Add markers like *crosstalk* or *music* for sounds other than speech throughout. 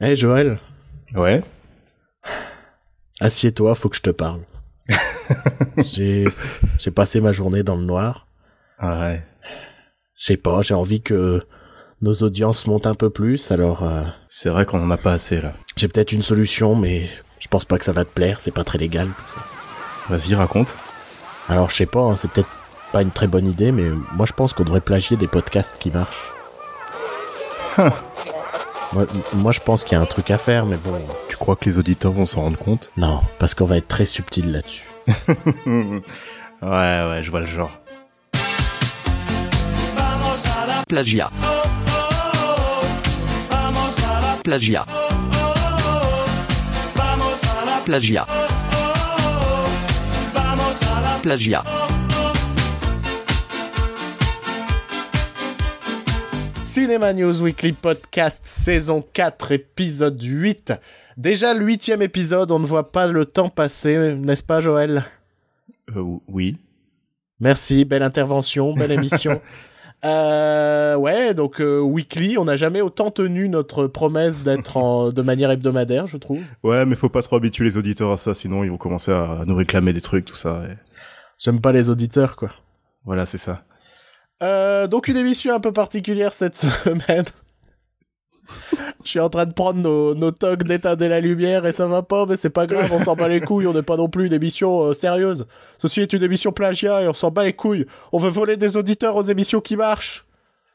Hé Joël, Ouais. assieds-toi, faut que je te parle. *laughs* j'ai j'ai passé ma journée dans le noir. Ah ouais. Je sais pas, j'ai envie que nos audiences montent un peu plus, alors euh, C'est vrai qu'on en a pas assez là. j'ai peut-être une solution, mais je pense pas que ça va te plaire, c'est pas très légal tout ça. Vas-y, raconte. Alors je sais pas, hein, c'est peut-être pas une très bonne idée, mais moi je pense qu'on devrait plagier des podcasts qui marchent. Moi, je pense qu'il y a un truc à faire, mais bon, Tu crois que les auditeurs vont s'en rendre compte? Non, parce qu'on va être très subtil là-dessus. *laughs* Ouais, ouais, je vois le genre. Plagiat. Plagiat. Plagiat. Plagiat. Cinéma News Weekly Podcast saison 4 épisode 8. Déjà le huitième épisode, on ne voit pas le temps passer, n'est-ce pas Joël? Euh, oui. Merci, belle intervention, belle émission. *laughs* Euh, ouais, donc euh, weekly, on n'a jamais autant tenu notre promesse d'être de manière hebdomadaire, je trouve. Ouais, mais faut pas trop habituer les auditeurs à ça, sinon ils vont commencer à nous réclamer des trucs, tout ça. et J'aime pas les auditeurs, quoi. Voilà, c'est ça. Euh, donc une émission un peu particulière cette *laughs* semaine. Je suis en train de prendre nos, nos tocs d'état de la lumière et ça va pas, mais c'est pas grave, on s'en bat les couilles, on n'est pas non plus une émission euh, sérieuse. Ceci est une émission plagiat et on s'en bat les couilles. On veut voler des auditeurs aux émissions qui marchent.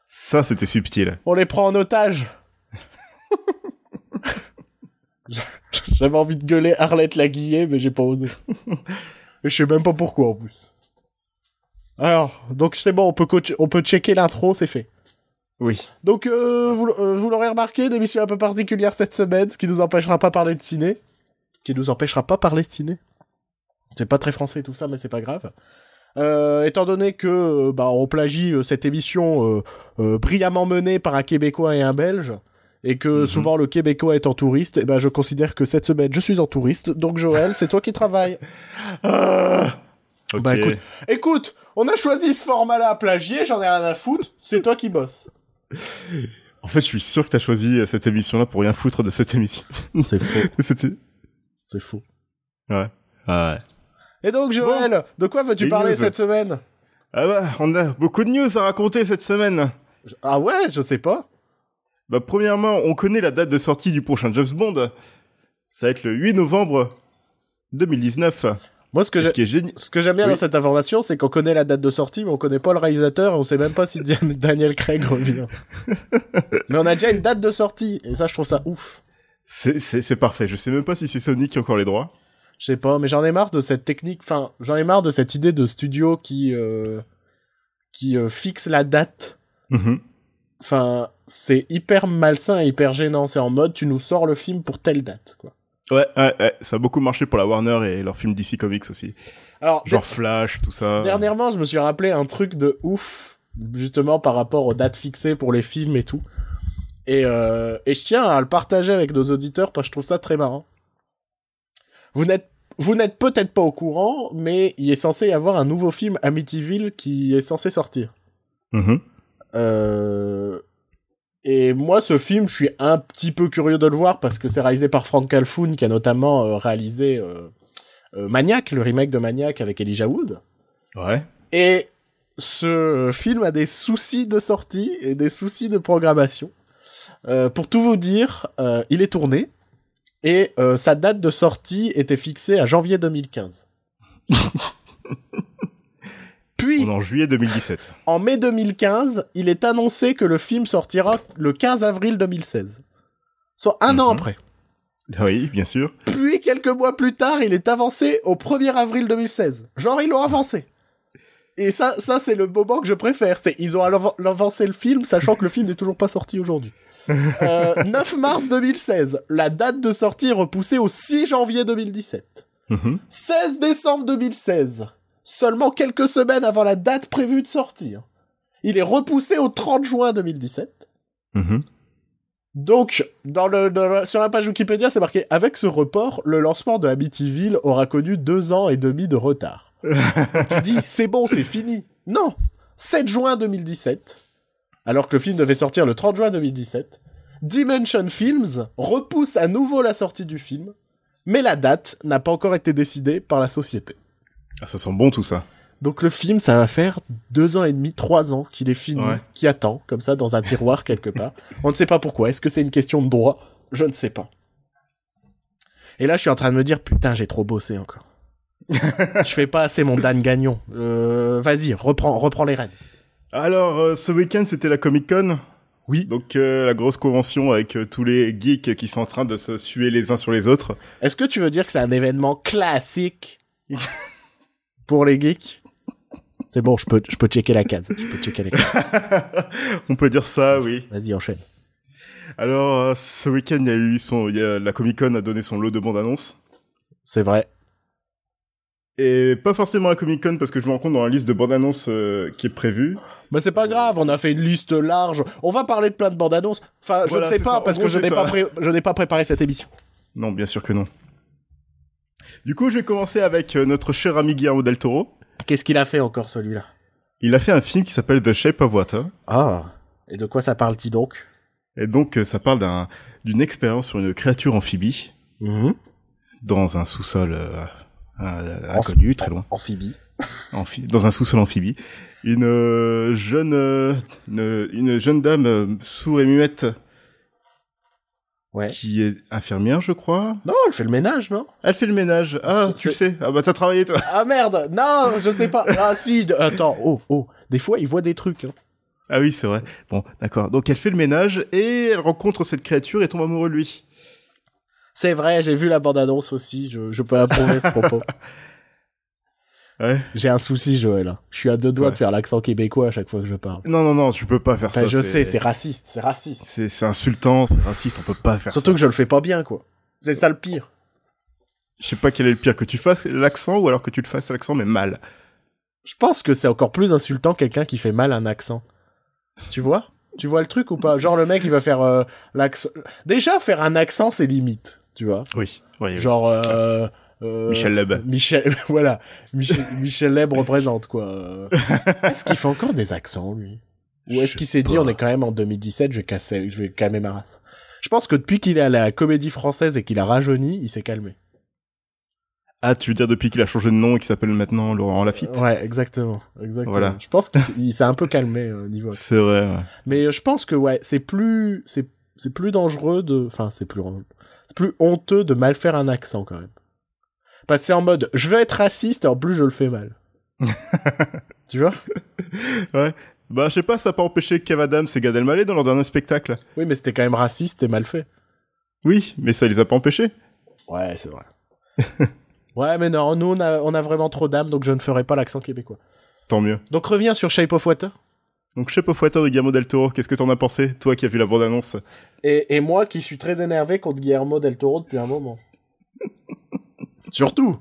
Ça, c'était subtil. On les prend en otage. *laughs* J'avais envie de gueuler Arlette Laguillet, mais j'ai pas osé. *laughs* Et je sais même pas pourquoi en plus. Alors, donc c'est bon, on peut, coach- on peut checker l'intro, c'est fait. Oui. Donc, euh, vous, euh, vous l'aurez remarqué, une émission un peu particulière cette semaine, ce qui nous empêchera pas parler de ciné. Qui nous empêchera pas parler de ciné. C'est pas très français tout ça, mais c'est pas grave. Euh, étant donné que euh, bah, on plagie cette émission brillamment menée par un Québécois et un Belge, et que Mhm. souvent le Québécois est en touriste, et ben je considère que cette semaine je suis en touriste. Donc Joël, c'est toi qui travailles. *laughs* Ah. Bah écoute, écoute, on a choisi ce format-là à plagier, j'en ai rien à foutre, c'est toi qui bosses. En fait, je suis sûr que t'as choisi cette émission-là pour rien foutre de cette émission. *laughs* C'est faux, *laughs* C'était... c'est faux. Ouais. Ah ouais. Et donc Joël, de quoi veux-tu parler news. cette semaine? Ah bah, on a beaucoup de news à raconter cette semaine. Ah ouais, je sais pas. Bah, premièrement, on connaît la date de sortie du prochain James Bond. Ça va être le 8 novembre 2019. Moi ce que Ce j'ai... qui est génial. Ce j'aime bien Oui. dans cette information, c'est qu'on connaît la date de sortie, mais on connaît pas le réalisateur et on sait même pas si Dan- *laughs* Daniel Craig revient. *laughs* mais on a déjà une date de sortie, et ça, je trouve ça ouf. C'est, parfait. Je sais même pas si c'est Sony qui a encore les droits. Je sais pas, mais j'en ai marre de cette technique, enfin, j'en ai marre de cette idée de studio qui, euh, qui euh, fixe la date. Mhm. Enfin, c'est hyper malsain et hyper gênant. C'est en mode, tu nous sors le film pour telle date, quoi. Ouais, ouais, ouais, ça a beaucoup marché pour la Warner et leurs films DC Comics aussi. Alors, Genre Flash, tout ça. Dernièrement, je me suis rappelé un truc de ouf, justement par rapport aux dates fixées pour les films et tout. Et, euh, et je tiens à le partager avec nos auditeurs parce que je trouve ça très marrant. Vous n'êtes vous n'êtes peut-être pas au courant, mais il est censé y avoir un nouveau film Amityville qui est censé sortir. Mhm. Euh... Et moi, ce film, je suis un petit peu curieux de le voir parce que c'est réalisé par Frank Calfoun qui a notamment euh, réalisé euh, euh, Maniac, le remake de Maniac avec Elijah Wood. Ouais. Et ce film a des soucis de sortie et des soucis de programmation. Pour tout vous dire, il est tourné et sa date de sortie était fixée à janvier 2015. *laughs* Puis, en juillet 2017. en mai 2015, il est annoncé que le film sortira le 15 avril 2016. Soit un an Mhm. après. Ah Oui, bien sûr. Puis, quelques mois plus tard, il est avancé au 1er avril 2016. Genre, ils l'ont avancé. Et ça, ça c'est le moment que je préfère. C'est ils ont avan- avancé le film, sachant que le film n'est toujours pas sorti aujourd'hui. *laughs* Euh, 9 mars 2016, la date de sortie est repoussée au 6 janvier 2017. Mhm. 16 décembre 2016, seulement quelques semaines avant la date prévue de sortir. Il est repoussé au 30 juin 2017. Mhm. Donc, dans le, dans le- sur la page Wikipédia, c'est marqué avec ce report, le lancement de Amityville aura connu deux ans et demi de retard. *laughs* tu dis, c'est bon, c'est fini. Non 7 juin 2017, alors que le film devait sortir le 30 juin 2017, Dimension Films repousse à nouveau la sortie du film, mais la date n'a pas encore été décidée par la société. Ah, ça sent bon tout ça. Donc le film, ça va faire deux ans et demi, trois ans qu'il est fini, Ouais. qui attend, comme ça, dans un tiroir *laughs* quelque part. On ne sait pas pourquoi. Est-ce que c'est une question de droit? Je ne sais pas. Et là, je suis en train de me dire, putain, j'ai trop bossé encore. *laughs* je fais pas assez mon Dan Gagnon. Euh, vas-y, reprends, reprends les rênes. Alors, euh, ce week-end, c'était la Comic Con. Oui. Donc, euh, la grosse convention avec euh, tous les geeks qui sont en train de se suer les uns sur les autres. Est-ce que tu veux dire que c'est un événement classique? *laughs* pour les geeks C'est bon, je peux, je peux checker la case. Je peux checker la case. *laughs* On peut dire ça, oui. Vas-y, enchaîne. Alors, euh, ce week-end, il y a eu son, il y a, la Comic Con a donné son lot de bandes annonces. C'est vrai. Et pas forcément la Comic Con parce que je me rends compte dans la liste de bandes annonces euh, qui est prévue. Mais c'est pas grave, on a fait une liste large. On va parler de plein de bandes annonces. Enfin, je Voilà, ne sais pas ça. Parce gros, que je n'ai pas, pré- je n'ai pas préparé cette émission. Non, bien sûr que non. Du coup, je vais commencer avec euh, notre cher ami Guillermo del Toro. Qu'est-ce qu'il a fait encore celui-là? Il a fait un film qui s'appelle The Shape of Water. Ah. Et de quoi ça parle-t-il donc? Et donc, euh, ça parle d'un, d'une expérience sur une créature amphibie Mhm. dans un sous-sol euh, inconnu, très loin. Amphibie. *laughs* Amphi- dans un sous-sol amphibie. Une euh, jeune, euh, une, une jeune dame sourde et muette Ouais. qui est infirmière, je crois. Non, elle fait le ménage, non? Elle fait le ménage. Ah, tu le sais. Ah bah t'as travaillé toi. Ah merde Non, je sais pas. Ah *laughs* si, attends, oh, oh. Des fois, il voit des trucs. hein. Ah oui, c'est vrai. Bon, d'accord. Donc elle fait le ménage et elle rencontre cette créature et tombe amoureux de lui. C'est vrai, j'ai vu la bande-annonce aussi, je, je peux approuver ce propos. *laughs* Ouais. J'ai un souci, Joël. hein. Je suis à deux doigts Ouais. de faire l'accent québécois à chaque fois que je parle. Non, non, non, tu peux pas faire Enfin, ça. je sais, c'est raciste, c'est raciste. c'est insultant, c'est raciste. On peut pas faire Surtout ça. que je le fais pas bien, quoi. C'est ça le pire. Je sais pas quel est le pire que tu fasses l'accent ou alors que tu le fasses l'accent mais mal. Je pense que c'est encore plus insultant quelqu'un qui fait mal un accent. Tu vois? Tu vois le truc ou pas? Genre le mec il va faire euh, l'accent. Déjà faire un accent c'est limite, tu vois? Oui. oui, oui. Genre euh, euh, Michel Leb. Michel, *laughs* voilà. Michel, Michel Leb représente quoi. Euh, *laughs* Est-ce qu'il fait encore des accents lui? Ou est-ce qu'il s'est dit on est quand même en 2017, je vais casser, je vais calmer ma race? Je pense que depuis qu'il est à la comédie française et qu'il a rajeuni, il s'est calmé. Ah, tu veux dire depuis qu'il a changé de nom et qu'il s'appelle maintenant Laurent Lafitte? Ouais, exactement, exactement. Voilà. Je pense qu'il il s'est un peu calmé euh, au niveau. C'est vrai. ouais. Mais euh, je pense que ouais, c'est plus c'est c'est plus dangereux de enfin c'est plus c'est plus honteux de mal faire un accent quand même. Parce que c'est en mode je veux être raciste en plus je le fais mal. *laughs* tu vois? Ouais. Bah, je sais pas, ça a pas empêché Kev Adams et Gad Elmaleh dans leur dernier spectacle. Oui, mais c'était quand même raciste et mal fait. Oui, mais ça les a pas empêchés. Ouais, c'est vrai. *laughs* ouais, mais non, nous on a on a vraiment trop d'âme donc je ne ferai pas l'accent québécois. Tant mieux. Donc reviens sur Shape of Water. Donc, Shape of Water de Guillermo del Toro, qu'est-ce que t'en as pensé, toi qui as vu la bande-annonce? Et, et moi qui suis très énervé contre Guillermo del Toro depuis un moment. *laughs* Surtout.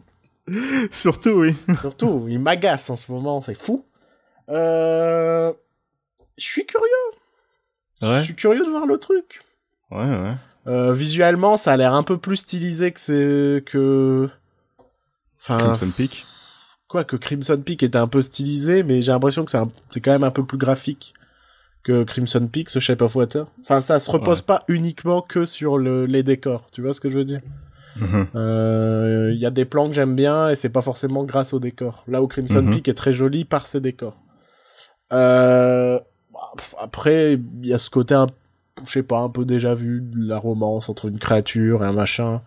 Surtout, oui. *laughs* Surtout, il m'agace en ce moment, c'est fou. Euh... Je suis curieux. Ouais. Je suis curieux de voir le truc. Ouais, ouais. Euh, visuellement, ça a l'air un peu plus stylisé que c'est que. Enfin, Crimson Peak. quoi que Crimson Peak était un peu stylisé, mais j'ai l'impression que c'est un- c'est quand même un peu plus graphique que Crimson Peak, ce Shape of Water. Enfin, ça se repose Ouais. pas uniquement que sur le, les décors. Tu vois ce que je veux dire? Mhm. Euh, Il y a des plans que j'aime bien et c'est pas forcément grâce aux décors. Là où Crimson Mhm. Peak est très joli par ses décors. Euh, bah, après, il y a ce côté, un, je sais pas, un peu déjà vu de la romance entre une créature et un machin.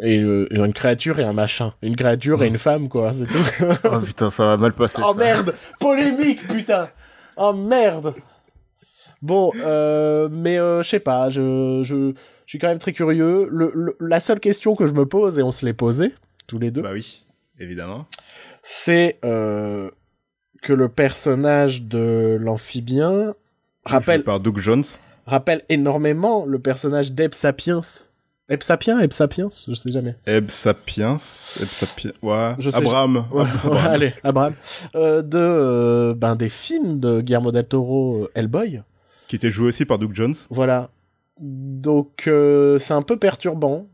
Et, euh, et une créature et un machin. Une créature et une femme, quoi, c'est tout. *laughs* Oh putain, ça va mal passer. oh ça. merde Polémique, putain Oh merde Bon, euh, mais euh, je sais pas, je, je, je suis quand même très curieux. Le, le- la seule question que je me pose, et on se l'est posé, tous les deux, Bah oui, évidemment. c'est euh, que le personnage de l'amphibien rappelle, par Doug Jones. rappelle énormément le personnage d'Eb Sapiens. Eb Sapiens Eb Sapiens Je sais jamais. Eb Sapiens. Eb Sapiens. Ouais. Je sais- Abraham. Ouais, Abraham. ouais, allez, Abraham. Euh, de, euh, ben, des films de Guillermo del Toro, Hellboy. Qui était joué aussi par Doug Jones. Voilà. Donc, euh, c'est un peu perturbant.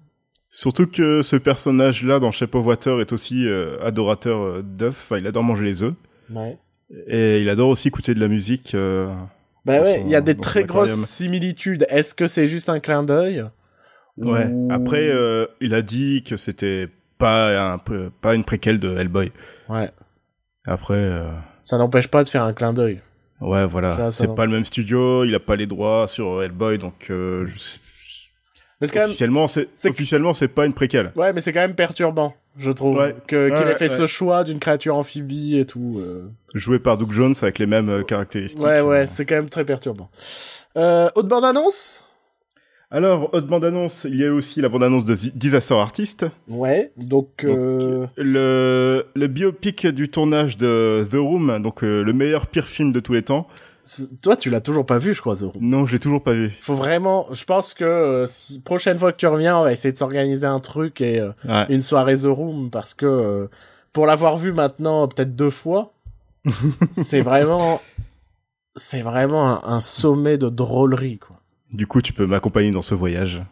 Surtout que ce personnage-là dans Shape of Water est aussi euh, adorateur euh, d'œufs. Enfin, il adore manger les œufs. Ouais. Et il adore aussi écouter de la musique euh, Bah ouais, il y a des très grosses similitudes. Est-ce que c'est juste un clin d'œil Ouais. Ou- Après, il a dit que c'était pas un pas une préquelle de Hellboy. Ouais. Après, Ça n'empêche pas de faire un clin d'œil. Ouais, voilà. C'est pas le même studio, il a pas les droits sur Hellboy, donc euh, je sais- Mais quand officiellement, c'est c'est- officiellement c'est pas une préquelle. Ouais, mais c'est quand même perturbant, je trouve. Ouais. Que, qu'il ait fait ouais, ce choix d'une créature amphibie et tout. euh. Joué par Doug Jones avec les mêmes euh, caractéristiques. Ouais, ouais, c'est quand même très perturbant. Euh, autre bande-annonce? Alors, autre bande-annonce, il y a aussi la bande-annonce de Disaster Artist. Ouais, donc... euh, Le, le biopic du tournage de The Room, donc euh, le meilleur pire film de tous les temps. Toi, tu l'as toujours pas vu, je crois, Zoro. Non, je l'ai toujours pas vu. Faut vraiment... Je pense que euh, si, prochaine fois que tu reviens, on va essayer de s'organiser un truc et euh, Ouais. une soirée The Room, parce que euh, pour l'avoir vu maintenant peut-être deux fois, *laughs* c'est vraiment... C'est vraiment un, un sommet de drôlerie, quoi. Du coup, tu peux m'accompagner dans ce voyage.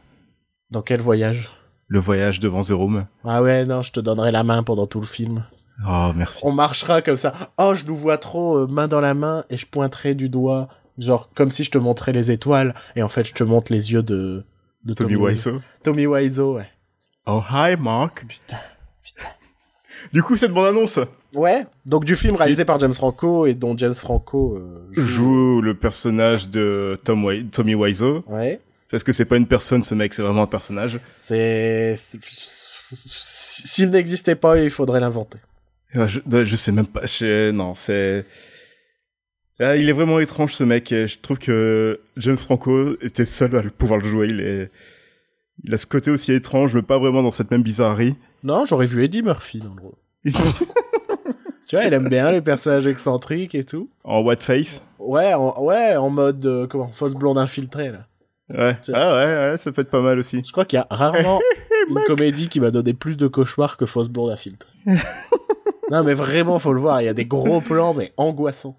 Dans quel voyage? Le voyage devant The Room. Ah ouais, non, je te donnerai la main pendant tout le film. Oh, merci. On marchera comme ça. Oh, je nous vois trop euh, main dans la main et je pointerai du doigt, genre comme si je te montrais les étoiles et en fait je te montre les yeux de de Tommy Wiseau. Tommy Wiseau, ouais. Oh, hi, Mark. Putain. Du coup, cette bande-annonce Ouais. Donc du film réalisé par James Franco et dont James Franco euh, joue. joue le personnage de Tom Wi- Tommy Wiseau. Ouais. Parce que c'est pas une personne, ce mec, c'est vraiment un personnage. C'est s'il n'existait pas, il faudrait l'inventer. Je, je sais même pas. je- non, c'est. Ah, il est vraiment étrange ce mec. Et je trouve que James Franco était seul à pouvoir le jouer. Il est. Il a ce côté aussi étrange, mais pas vraiment dans cette même bizarrerie. Non, j'aurais vu Eddie Murphy dans le rôle. *laughs* Tu vois, il aime bien les personnages excentriques et tout. en white face. Ouais, en, ouais, en mode euh, comment fausse blonde infiltrée là. Ouais. Ah ouais, ouais, ça peut être pas mal aussi. Je crois qu'il y a rarement *laughs* une comédie qui m'a donné plus de cauchemars que Fausse Blonde à filtre. *laughs* non, mais vraiment, faut le voir. Il y a des gros plans, mais angoissants.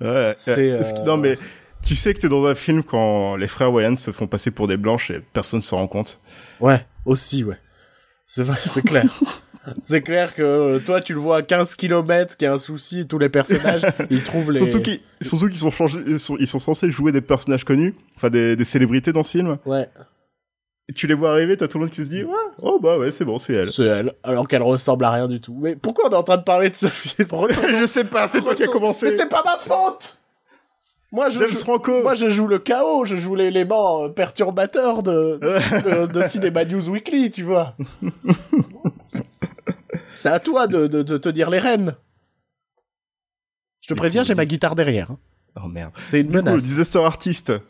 Ouais. C'est, euh, Non mais tu sais que t'es dans un film quand les frères Wayans se font passer pour des blanches et personne s'en rend compte. Ouais, aussi, ouais. C'est vrai, c'est clair. *laughs* c'est clair que euh, toi, tu le vois à 15 km, qu'il y a un souci, et tous les personnages, *laughs* ils trouvent les... Surtout qu'ils surtout qu'ils sont changés, ils sont, ils sont censés jouer des personnages connus, enfin des, des célébrités dans ce film. Ouais, Et tu les vois arriver, t'as tout le monde qui se dit ouais, oh bah ouais, c'est bon, c'est elle. c'est elle, alors qu'elle ressemble à rien du tout. Mais pourquoi on est en train de parler de ce film? *laughs* Je sais pas, c'est toi qui as commencé. Mais c'est pas ma faute Moi, je, je- Franco. Moi, je joue le chaos, je joue l'élément euh, perturbateur de, de, de Cinema News Weekly, tu vois. C'est à toi de, de, de te dire les rênes. Je te préviens, j'ai ma guitare derrière. hein. Oh merde. C'est une menace. le Disaster Artist. Donc,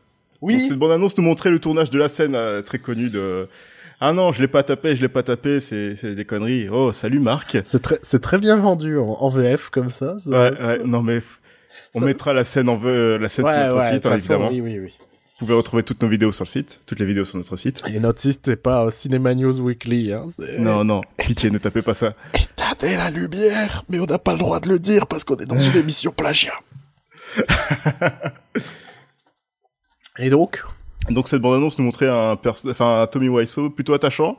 Oui, cette bande-annonce nous montrait le tournage de la scène euh, très connue de. Ah non, je l'ai pas tapé, je l'ai pas tapé, c'est c'est des conneries. Oh, salut Marc. c'est très, c'est très bien vendu en, en VF comme ça. ça- Ouais, ouais, non mais f- on ça- mettra la scène en vue, la scène sur notre ouais, de site, toute hein, façon, évidemment. oui, oui, oui. Vous pouvez retrouver toutes nos vidéos sur le site, toutes les vidéos sur notre site. Et notre site, c'est pas euh, Cinema News Weekly. Hein, Non, non, pitié, ne tapez pas ça. Éteindez la lumière, mais on n'a pas le droit de le dire parce qu'on est dans une *laughs* émission plagiat. Et donc? Donc cette bande-annonce nous montrait un, enfin, un Tommy Wiseau plutôt attachant,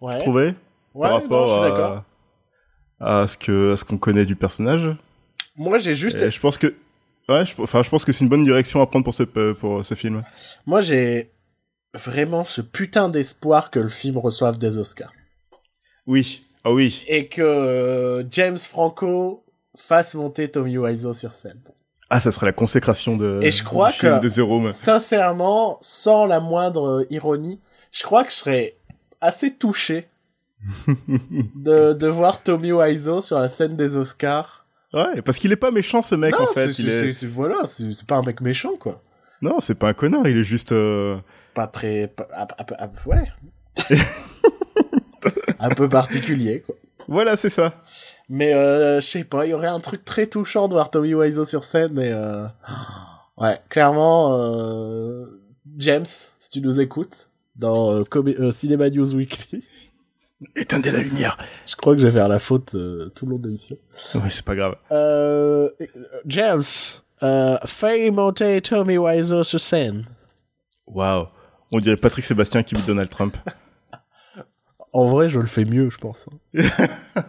Ouais. je trouvais, Ouais, par non, rapport je suis à- d'accord. à, ce que, à ce qu'on connaît du personnage. Moi, j'ai juste, Et je pense que, ouais, je, enfin, je pense que c'est une bonne direction à prendre pour ce, pour ce film. moi, j'ai vraiment ce putain d'espoir que le film reçoive des Oscars Oui, ah oui. et que euh, James Franco fasse monter Tommy Wiseau sur scène. Ah, ça serait la consécration de, Et je crois que- de The Room. Sincèrement, sans la moindre euh, ironie, je crois que je serais assez touché *laughs* de, de voir Tommy Wiseau sur la scène des Oscars. Ouais, parce qu'il est pas méchant ce mec non, en fait. c'est, Il c'est- est... c'est- c'est- voilà, c'est, pas un mec méchant, quoi. Non, c'est pas un connard, il est juste. euh, Pas très, pas- ouais. *laughs* un peu particulier, quoi. Voilà, c'est ça. Mais euh, je sais pas, il y aurait un truc très touchant de voir Tommy Wiseau sur scène et euh... ouais, clairement euh... James, si tu nous écoutes dans euh, euh, Cinema News Weekly, Éteindez la lumière. je crois que je vais faire la faute euh, tout le long de l'émission. Ouais, c'est pas grave. Euh... James, euh, monter Tommy Wiseau sur scène. Waouh. On dirait Patrick Sébastien qui imite Donald Trump. *laughs* En vrai, je le fais mieux, je pense. hein. *laughs*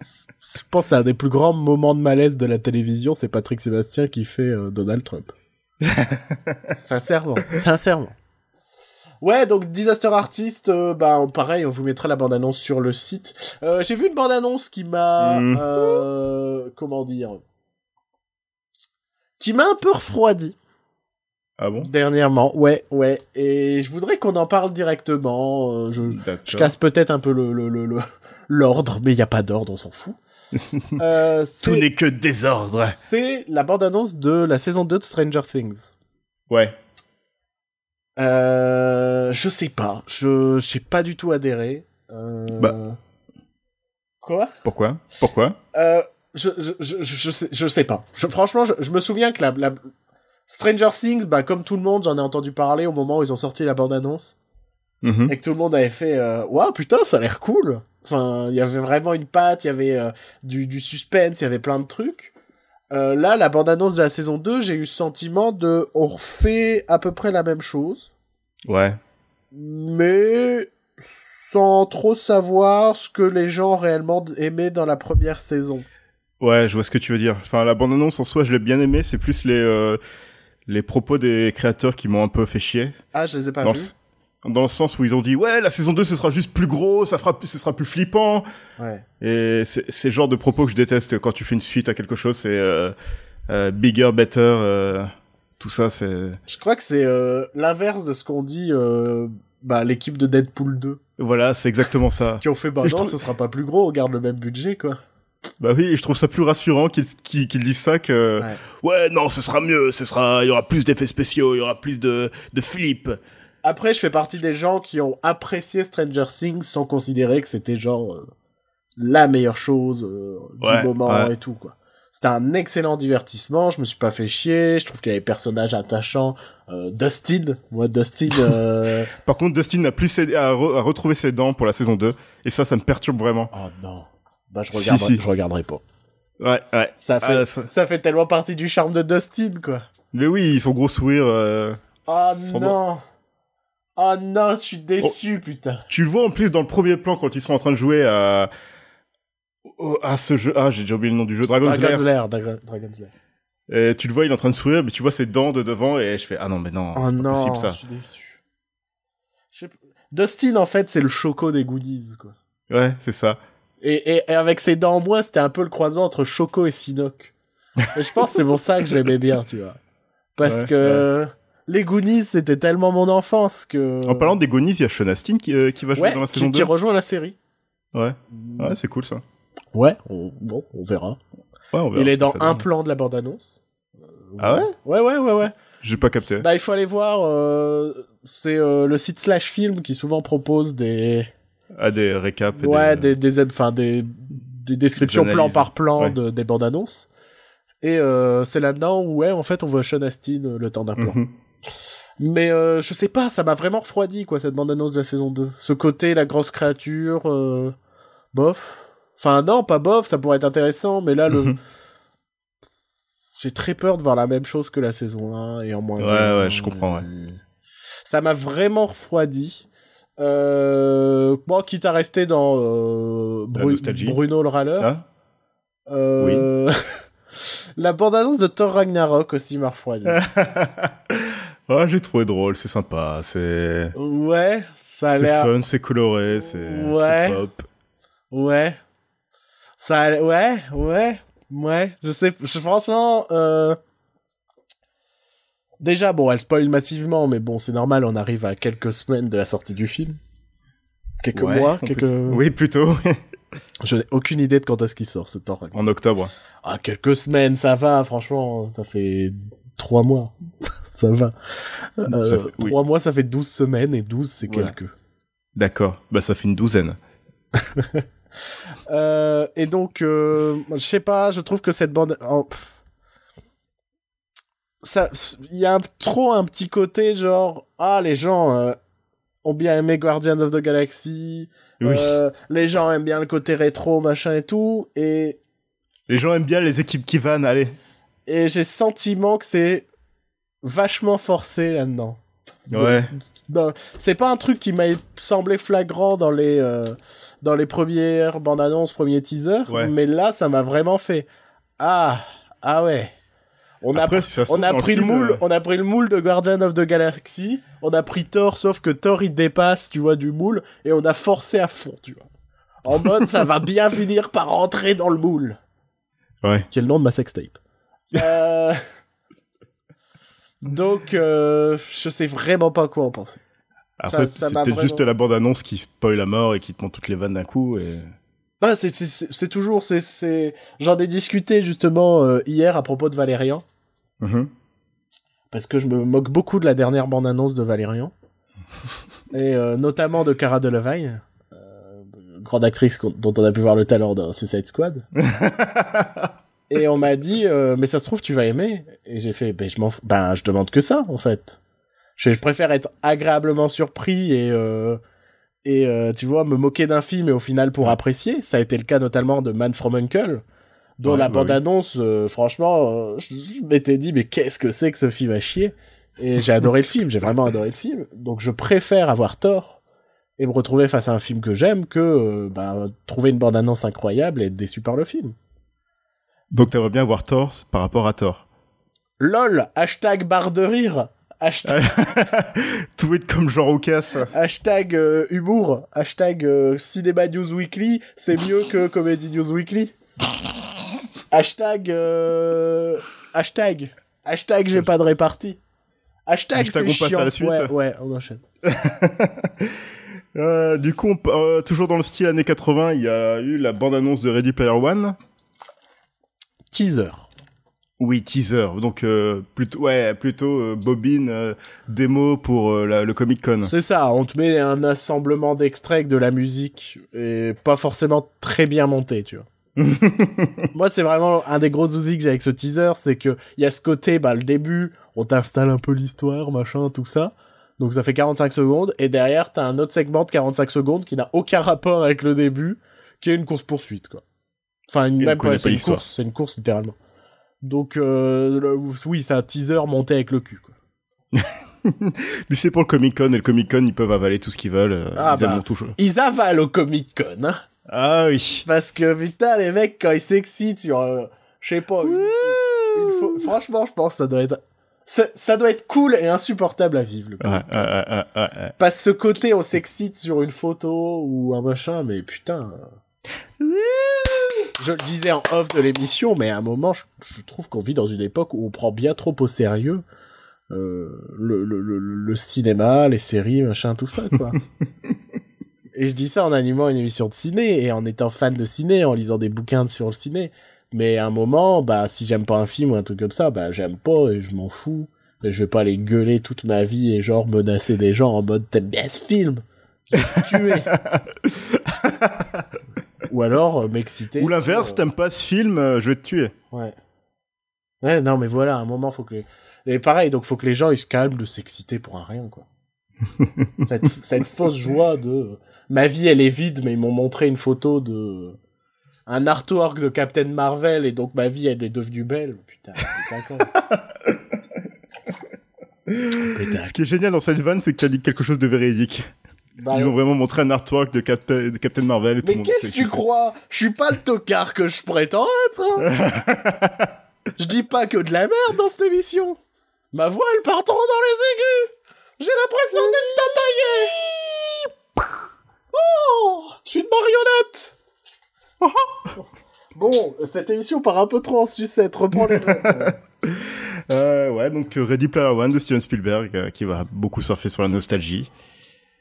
je pense que c'est un des plus grands moments de malaise de la télévision, c'est Patrick Sébastien qui fait euh, Donald Trump. *laughs* sincèrement, sincèrement. Ouais, donc Disaster Artist, euh, bah pareil, on vous mettra la bande-annonce sur le site. Euh, J'ai vu une bande-annonce qui m'a, Mhm. euh, comment dire, qui m'a un peu refroidi Ah bon? Dernièrement. Ouais, ouais. Et je voudrais qu'on en parle directement. Euh, je, casse peut-être un peu le le- le- le- l'ordre, mais il y a pas d'ordre, on s'en fout. *laughs* Tout n'est que désordre. c'est la bande-annonce de la saison 2 de Stranger Things. Ouais. Euh, je sais pas. Je j'ai pas du tout adhéré. Euh... Bah. Quoi? Pourquoi? Pourquoi? Euh, je, je, je, je, sais, je sais pas. Je, franchement, je, je me souviens que la, la... Stranger Things, bah, comme tout le monde, j'en ai entendu parler au moment où ils ont sorti la bande-annonce. Mhm. Et que tout le monde avait fait euh, Waouh, putain, ça a l'air cool Enfin, il y avait vraiment une patte, il y avait euh, du, du suspense, il y avait plein de trucs. Euh, là, la bande-annonce de la saison 2, j'ai eu ce sentiment de... On refait à peu près la même chose. Ouais. mais sans trop savoir ce que les gens réellement aimaient dans la première saison. Ouais, je vois ce que tu veux dire. Enfin, la bande-annonce en soi, je l'ai bien aimé. C'est plus les euh, les propos des créateurs qui m'ont un peu fait chier. Ah, je les ai pas vus. Dans le sens où ils ont dit ouais, la saison 2 ce sera juste plus gros, ça fera, ce sera plus flippant. Ouais. Et c'est c'est le genre de propos que je déteste quand tu fais une suite à quelque chose. C'est euh, euh, bigger, better. euh, tout ça, c'est Je crois que c'est euh, l'inverse de ce qu'on dit euh, bah, l'équipe de Deadpool 2. voilà, c'est exactement ça. Qui ont fait, bah non, trouve- ce sera pas plus gros, on garde le même budget, quoi. Bah oui, et je trouve ça plus rassurant qu'ils qu'ils qu'ils disent ça que Ouais. ouais. non, ce sera mieux, ce sera, il y aura plus d'effets spéciaux, il y aura plus de de flip. Après, je fais partie des gens qui ont apprécié Stranger Things sans considérer que c'était genre euh, la meilleure chose euh, du moment ouais. et tout, quoi. C'était un excellent divertissement, je me suis pas fait chier, je trouve qu'il y avait des personnages attachants. Euh, Dustin, moi Dustin, *laughs* euh... Par contre, Dustin n'a plus ses- à, re- à retrouver ses dents pour la saison 2 et ça, ça me perturbe vraiment. oh non, bah je Si, regarderai, si. je regarderai pas. Ouais, ouais. Ça fait, Ah, ça- ça fait tellement partie du charme de Dustin, quoi. Mais oui, son gros sourire. euh, Oh non, oh non, je suis déçu, putain. Tu le vois en plus dans le premier plan quand ils sont en train de jouer à à ce jeu. Ah, j'ai déjà oublié le nom du jeu, Dragon's Dragon's Lair. Lair, Dra- Dragon's Lair. Et tu le vois, il est en train de sourire, mais tu vois ses dents de devant et je fais ah non mais non, Oh c'est pas non, possible je ça. suis déçu. Je sais p- Dustin, en fait, c'est le choco des goodies, quoi. Ouais, c'est ça. Et, et, et avec ses dents en moins, c'était un peu le croisement entre Choco et Sinoc. *laughs* Et je pense que c'est pour ça que je l'aimais bien, tu vois. Parce Ouais, que les Goonies, c'était tellement mon enfance que... En parlant des Goonies, il y a Sean Astin qui, euh, qui va jouer ouais, dans la qui, saison qui 2. rejoint la série. Ouais, ouais, c'est cool ça. Ouais, on, bon, on verra. Ouais, on verra Il est dans un donne. plan de la bande-annonce. Ah ouais Ouais, ouais, ouais, ouais. J'ai pas capté. Bah, il faut aller voir, euh, c'est euh, le site Slash Film qui souvent propose des... Ah, des récaps. et Ouais, des... des, des, enfin, des, des descriptions Des plan par plan Ouais. de, des bandes annonces. Et euh, c'est là-dedans où, ouais, en fait, on voit Sean Astin euh, le temps d'un plan. Mhm. Mais euh, je sais pas, ça m'a vraiment refroidi, quoi, cette bande annonce de la saison 2. Ce côté, la grosse créature, euh, bof. Enfin, non, pas bof, ça pourrait être intéressant, mais là, le... Mhm. *laughs* J'ai très peur de voir la même chose que la saison 1 et en moins Ouais, ouais, je comprends, ouais. Ça m'a vraiment refroidi. Euh, bon, quitte à rester dans euh, Bru-. Bruno le râleur. Ah Euh, *laughs* la bande-annonce de Thor Ragnarok aussi m'a refroidi. *laughs* Ah, j'ai trouvé drôle, c'est sympa, c'est ouais, ça a c'est l'air... fun, c'est coloré, c'est Ouais. c'est pop. Ouais. Ça a... Ouais, ouais, ouais. Je sais, je- franchement... Euh... Déjà, bon, elle spoil massivement, mais bon, c'est normal, on arrive à quelques semaines de la sortie du film. Quelques Ouais, mois, quelques... peut- Oui, plutôt Je n'ai aucune idée de quand est-ce qu'il sort, ce Ragnarok. en octobre. Ah, quelques semaines, ça va, franchement, ça fait trois mois. Ça va. Euh, Ça fait- oui. Mois, ça fait 12 semaines, et 12, c'est Voilà. quelques. D'accord. Bah ça fait une douzaine. *laughs* Euh, et donc, euh, je sais pas, je trouve que cette bande... Ça, il y a un- trop un petit côté genre, ah, les gens euh, ont bien aimé Guardian of the Galaxy, Oui. euh, les gens aiment bien le côté rétro, machin et tout, et Les gens aiment bien les équipes qui vannent, allez. et j'ai sentiment que c'est vachement forcé là-dedans. Ouais. Non, c'est pas un truc qui m'a semblé flagrant dans les euh, dans les premières bandes annonces, premiers teasers, Ouais. mais là ça m'a vraiment fait ah ah ouais On a, si on a pris le film, moule, euh, on a pris le moule de Guardian of the Galaxy, on a pris Thor, sauf que Thor il dépasse, tu vois, du moule, et on a forcé à fond, tu vois. En mode, ça va bien *laughs* finir par rentrer dans le moule. Ouais. Qui est le nom de ma sextape. Euh... *laughs* Donc, euh, je sais vraiment pas quoi en penser. Après, c'est peut-être juste la bande-annonce qui spoil la mort et qui te montre toutes les vannes d'un coup. Et... Bah, c'est, c'est, c'est c'est toujours, c'est, c'est, j'en ai discuté justement euh, hier à propos de Valérian, Mhm. parce que je me moque beaucoup de la dernière bande-annonce de Valérian, *laughs* et euh, notamment de Cara Delevingne, euh, grande actrice dont on a pu voir le talent dans Suicide Squad. *laughs* et on m'a dit, euh, mais ça se trouve tu vas aimer, et j'ai fait, ben je m'en, ben je demande que ça en fait. Je, je préfère être agréablement surpris et euh, et euh, tu vois me moquer d'un film et au final pour apprécier. Ça a été le cas notamment de Man from Uncle, dont Ouais, la bah bande-annonce, franchement, je, je m'étais dit mais qu'est-ce que c'est que ce film à chier? Et j'ai adoré le film, j'ai vraiment adoré le film. Donc je préfère avoir tort et me retrouver face à un film que j'aime que bah, trouver une bande-annonce incroyable et être déçu par le film. Donc t'aimerais bien voir Thor par rapport à Thor. LOL, hashtag barre de rire, hashtag, *laughs* Tout est comme genre au casse. hashtag euh, humour, hashtag euh, Cinéma News Weekly, c'est mieux que Comedy News Weekly. Hashtag, euh, hashtag, hashtag j'ai pas de répartie. Hashtag, on passe à la suite. Ouais, ouais, on enchaîne. *laughs* Euh, du coup, on euh, toujours dans le style années 80, il y a eu la bande-annonce de Ready Player One. Teaser. Oui, teaser. Donc euh, plutôt, ouais, plutôt euh, bobine euh, démo pour la- le Comic Con. C'est ça, on te met un assemblement d'extraits de la musique et pas forcément très bien monté, tu vois. *laughs* Moi, c'est vraiment un des gros soucis que j'ai avec ce teaser, c'est que il y a ce côté, bah, le début, on t'installe un peu l'histoire, machin, tout ça. Donc ça fait 45 secondes, et derrière, t'as un autre segment de 45 secondes qui n'a aucun rapport avec le début, qui est une course-poursuite, quoi. Enfin, une, pas c'est une course, c'est une course littéralement. Donc, euh, le- oui, c'est un teaser monté avec le cul, quoi. *laughs* Mais c'est pour le Comic Con et le Comic Con, ils peuvent avaler tout ce qu'ils veulent. euh, Ah ils bah. Ils avalent au Comic-Con, hein. Ah oui. Parce que putain, les mecs, quand ils s'excitent sur, euh, je sais pas, une, une pho- franchement, je pense que ça doit être, ça, ça doit être cool et insupportable à vivre. Le. Ouais. Parce ce côté, on s'excite sur une photo ou un machin, mais putain. Je le disais en off de l'émission, mais à un moment, je, je trouve qu'on vit dans une époque où on prend bien trop au sérieux euh, le, le, le, le cinéma, les séries, machin, tout ça, quoi. *laughs* et je dis ça en animant une émission de ciné et en étant fan de ciné, en lisant des bouquins sur le ciné. Mais à un moment, bah, si j'aime pas un film ou un truc comme ça, bah, j'aime pas et je m'en fous. Et je vais pas aller gueuler toute ma vie et genre menacer des gens en mode t'aimes bien ce film? Je vais te tuer. *laughs* Ou alors euh, m'exciter. Ou l'inverse, sur- t'aimes pas ce film, euh, je vais te tuer. Ouais. Ouais, non, mais voilà, à un moment, faut que les... Et pareil, donc faut que les gens, ils se calment de s'exciter pour un rien, quoi. *laughs* cette, cette fausse joie de... Ma vie, elle est vide, mais ils m'ont montré une photo de... Un artwork de Captain Marvel, et donc ma vie, elle est devenue belle. Putain. Putain. *laughs* Ce qui est génial dans cette vanne, c'est que t'as dit quelque chose de véridique. Bah, Ils ont vraiment montré un artwork de, Captain- de Captain Marvel et Mais qu'est-ce que tu crois? Je suis pas le tocard que je prétends être. hein. *laughs* je dis pas que de la merde dans cette émission. Ma voix, elle part trop dans les aigus. J'ai l'impression d'être tataillé. Oh, je suis une marionnette. *laughs* bon, cette émission part un peu trop en sucette. Reprends les. *laughs* Euh, ouais, donc euh, Ready Player One de Steven Spielberg, euh, qui va beaucoup surfer sur la nostalgie.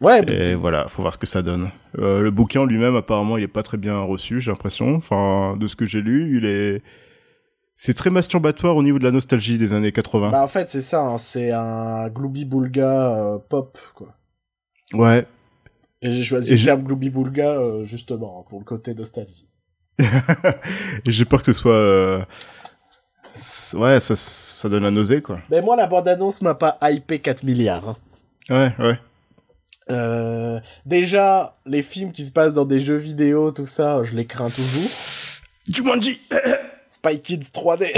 Ouais, mais- Et voilà, faut voir ce que ça donne. Euh, le bouquin lui-même, apparemment, il est pas très bien reçu, j'ai l'impression. Enfin, de ce que j'ai lu, il est... C'est très masturbatoire au niveau de la nostalgie des années 80. bah en fait c'est ça, hein, c'est un Glooby Boulga euh, pop quoi. Ouais. Et j'ai choisi Et le j'ai- terme Glooby Boulga euh, justement pour le côté nostalgie. *laughs* J'ai peur que ce soit... euh, Ouais, ça, ça donne la nausée, quoi. Mais moi, la bande-annonce m'a pas hypé 4 milliards. hein. Ouais, ouais. Euh, déjà, les films qui se passent dans des jeux vidéo, tout ça, je les crains toujours. Jumanji *coughs* Spy Kids 3D. *laughs*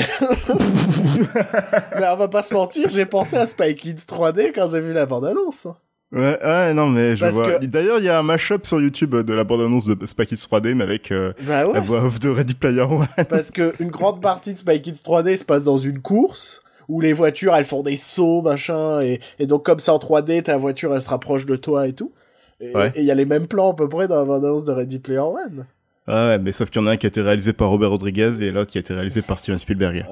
Mais on va pas se mentir, j'ai pensé à Spy Kids 3D quand j'ai vu la bande-annonce. Ouais, ouais, non, mais je Parce vois. que- D'ailleurs, il y a un mashup sur YouTube de la bande-annonce de Spy Kids 3D, mais avec euh, Bah la voix off de Ready Player One. parce que une grande partie de Spy Kids 3D se passe dans une course où les voitures elles font des sauts machin et, et donc comme ça en 3D ta voiture elle se rapproche de toi et tout. Et Ouais. il y a les mêmes plans à peu près dans la bande-annonce de Ready Player One. Ah ouais, mais sauf qu'il y en a un qui a été réalisé par Robert Rodriguez et l'autre qui a été réalisé par Steven Spielberg.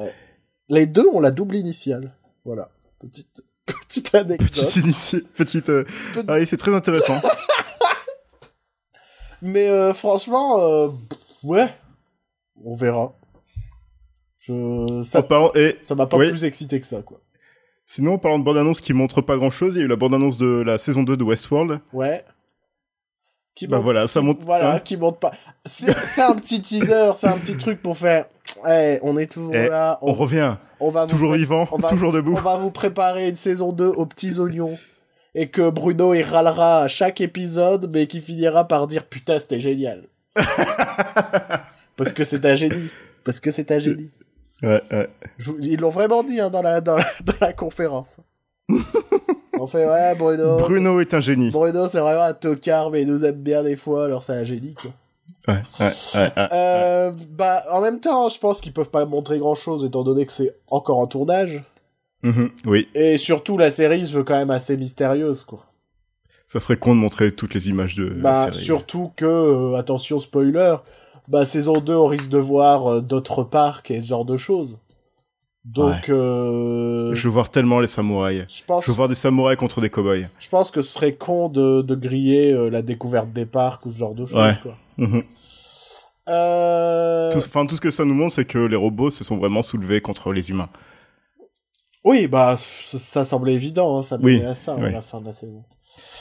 Les deux ont la double initiale. Voilà. Petite, *laughs* petite anecdote. Petite initié, petite. euh, Pe- Ah oui, c'est très intéressant. *laughs* Mais euh, franchement, euh, ouais. On verra. Je... Ça parlant, et ça m'a pas oui. plus excité que ça, quoi. sinon, en parlant de bande-annonce qui montre pas grand-chose, il y a eu la bande-annonce de la saison 2 de Westworld. Ouais. Qui Bah voilà, ça montre- Voilà, hein. qui monte pas. C'est un petit teaser, c'est un petit truc pour faire. *tsk* On est toujours Eh, là. On revient, on va toujours vivant, on va- toujours On debout. va vous préparer une saison 2 aux petits oignons. Et que Bruno, il râlera à chaque épisode, mais qui finira par dire putain, c'était génial. *laughs* Parce que c'est un génie. Parce que c'est un génie. Ouais, ouais. Ils l'ont vraiment dit hein, dans, la, dans, la, dans la conférence. *laughs* On fait, ouais, Bruno. Bruno est un génie. Bruno, c'est vraiment un tocard, mais il nous aime bien des fois, alors c'est un génie, quoi. Ouais, ouais, ouais, ouais. Euh, bah, en même temps, je pense qu'ils peuvent pas montrer grand chose, étant donné que c'est encore en tournage. Mhm, Oui, Et surtout, la série se veut quand même assez mystérieuse, quoi. ça serait con de montrer toutes les images de la Bah, série. surtout que, euh, attention spoiler, bah, saison 2, on risque de voir euh, d'autres parcs et ce genre de choses. Donc, euh, Je veux voir tellement les samouraïs. je pense, Je veux voir des samouraïs contre des cow-boys. je pense que ce serait con de, de griller euh, la découverte des parcs ou ce genre de choses, Ouais. quoi. Mhm. Euh... Tout, enfin, tout ce que ça nous montre, c'est que les robots se sont vraiment soulevés contre les humains. Oui, bah, ça, semblait évident, hein, ça Oui, menait à ça, hein, oui. à la fin de la saison.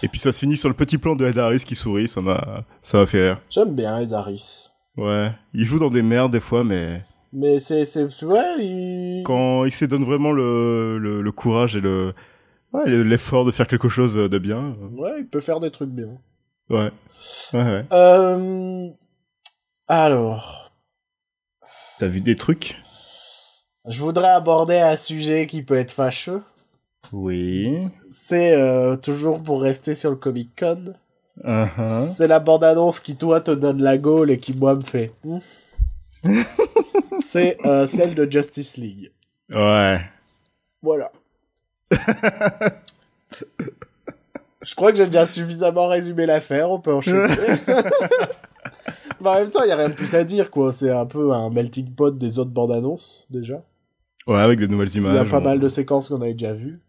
Et puis ça se finit sur le petit plan de Ed Harris qui sourit, ça m'a, ça m'a fait rire. J'aime bien Ed Harris. Ouais, il joue dans des merdes des fois, mais Mais c'est, c'est, ouais, il... quand il se donne vraiment le, le, le courage et le, ouais, le- l'effort de faire quelque chose de bien, Ouais, il peut faire des trucs bien. euh, ouais, ouais, ouais. Euh... Alors, T'as vu des trucs? Je voudrais aborder un sujet qui peut être fâcheux. Oui. C'est euh, toujours pour rester sur le Comic Con. Uh C'est la bande-annonce qui, toi, te donne la gaule et qui, moi, me fait... hmm. *laughs* c'est euh, celle de Justice League. Ouais. Voilà. Je crois que j'ai déjà suffisamment résumé l'affaire, on peut enchaîner. *laughs* Mais en même temps, il y a rien de plus à dire, quoi. C'est un peu un melting pot des autres bandes annonces, déjà. Ouais, avec des nouvelles Il images. y a pas on- mal de séquences qu'on avait déjà vues.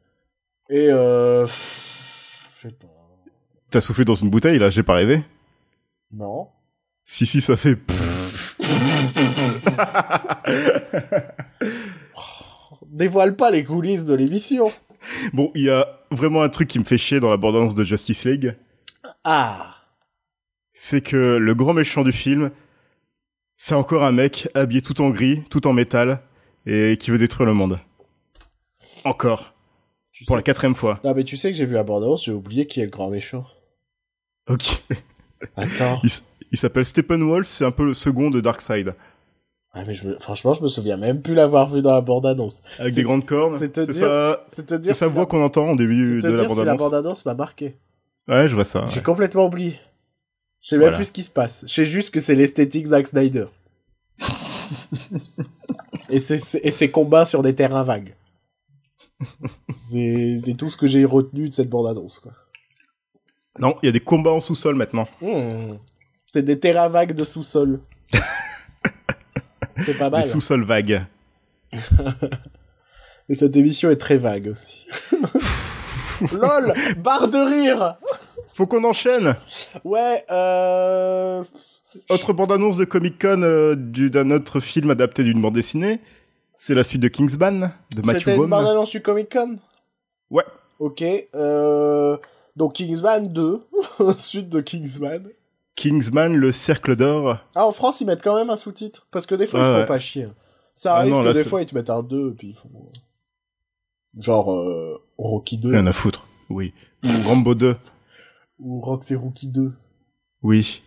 Et euh... Je sais pas. T'as soufflé dans une bouteille là, j'ai pas rêvé. Non. Si si, ça fait. *laughs* Dévoile pas les coulisses de l'émission. Bon, il y a vraiment un truc qui me fait chier dans la bande-annonce de Justice League. Ah. c'est que le grand méchant du film, c'est encore un mec habillé tout en gris, tout en métal, et qui veut détruire le monde. Encore. Tu Pour sais- la quatrième fois. Non, mais tu sais que j'ai vu la bande-annonce, j'ai oublié qui est le grand méchant. Ok. Attends. Il, il s'appelle Steppenwolf, c'est un peu le second de Darkseid. Ah, mais je me... franchement, je me souviens même plus l'avoir vu dans la bande-annonce. Avec des grandes cornes. c'est dire- te sa si voix la- qu'on entend au début de la dire si la bande-annonce. bande-annonce m'a marqué. Ouais, je vois ça. J'ai ouais. complètement oublié. Je sais même plus ce qui se passe. Je sais juste que c'est l'esthétique Zack Snyder. *laughs* et, c'est- et ses combats sur des terrains vagues. *laughs* c'est, c'est tout ce que j'ai retenu de cette bande-annonce. Quoi. Non, il y a des combats en sous-sol maintenant. Hmm. C'est des terrains vagues de sous-sol. *laughs* c'est pas mal. Des sous-sols vagues. *laughs* Et cette émission est très vague aussi. *laughs* LOL Barre de rire Faut qu'on enchaîne Ouais, euh... Autre bande-annonce de Comic-Con euh, du- d'un autre film adapté d'une bande dessinée. C'est la suite de Kingsman, de Matthew C'était une Vaughn. bande-annonce du Comic-Con Ouais. Ok, euh... Donc Kingsman 2, *laughs* suite de Kingsman. Kingsman, le cercle d'or. Ah, en France, ils mettent quand même un sous-titre, parce que des fois, ils Ouais, se font ouais. pas chier. Ça Ah arrive non, que là, des fois, ils te mettent un 2, et puis ils font... Genre, euh, Rocky 2, Rien à foutre. Oui. Ou Rambo 2. ou Rox et Rookie 2, Oui.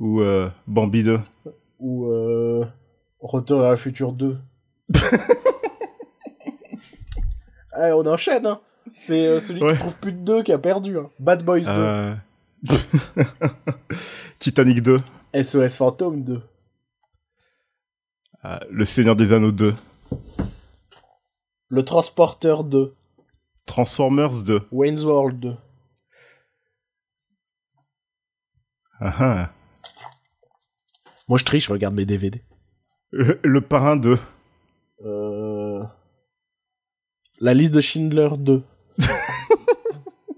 Ou euh, Bambi 2. ou euh, Retour à la future 2. Allez, *laughs* on enchaîne, hein C'est euh, celui Ouais. qui trouve plus de deux qui a perdu. Hein. Bad Boys 2. Euh... *laughs* Titanic 2. SOS Phantom 2. euh, Le Seigneur des Anneaux 2. Le Transporteur 2. Transformers 2. Wayne's World 2. Ah, ah. Moi je triche, je regarde mes DVD. Le, le Parrain 2. Euh... La liste de Schindler 2.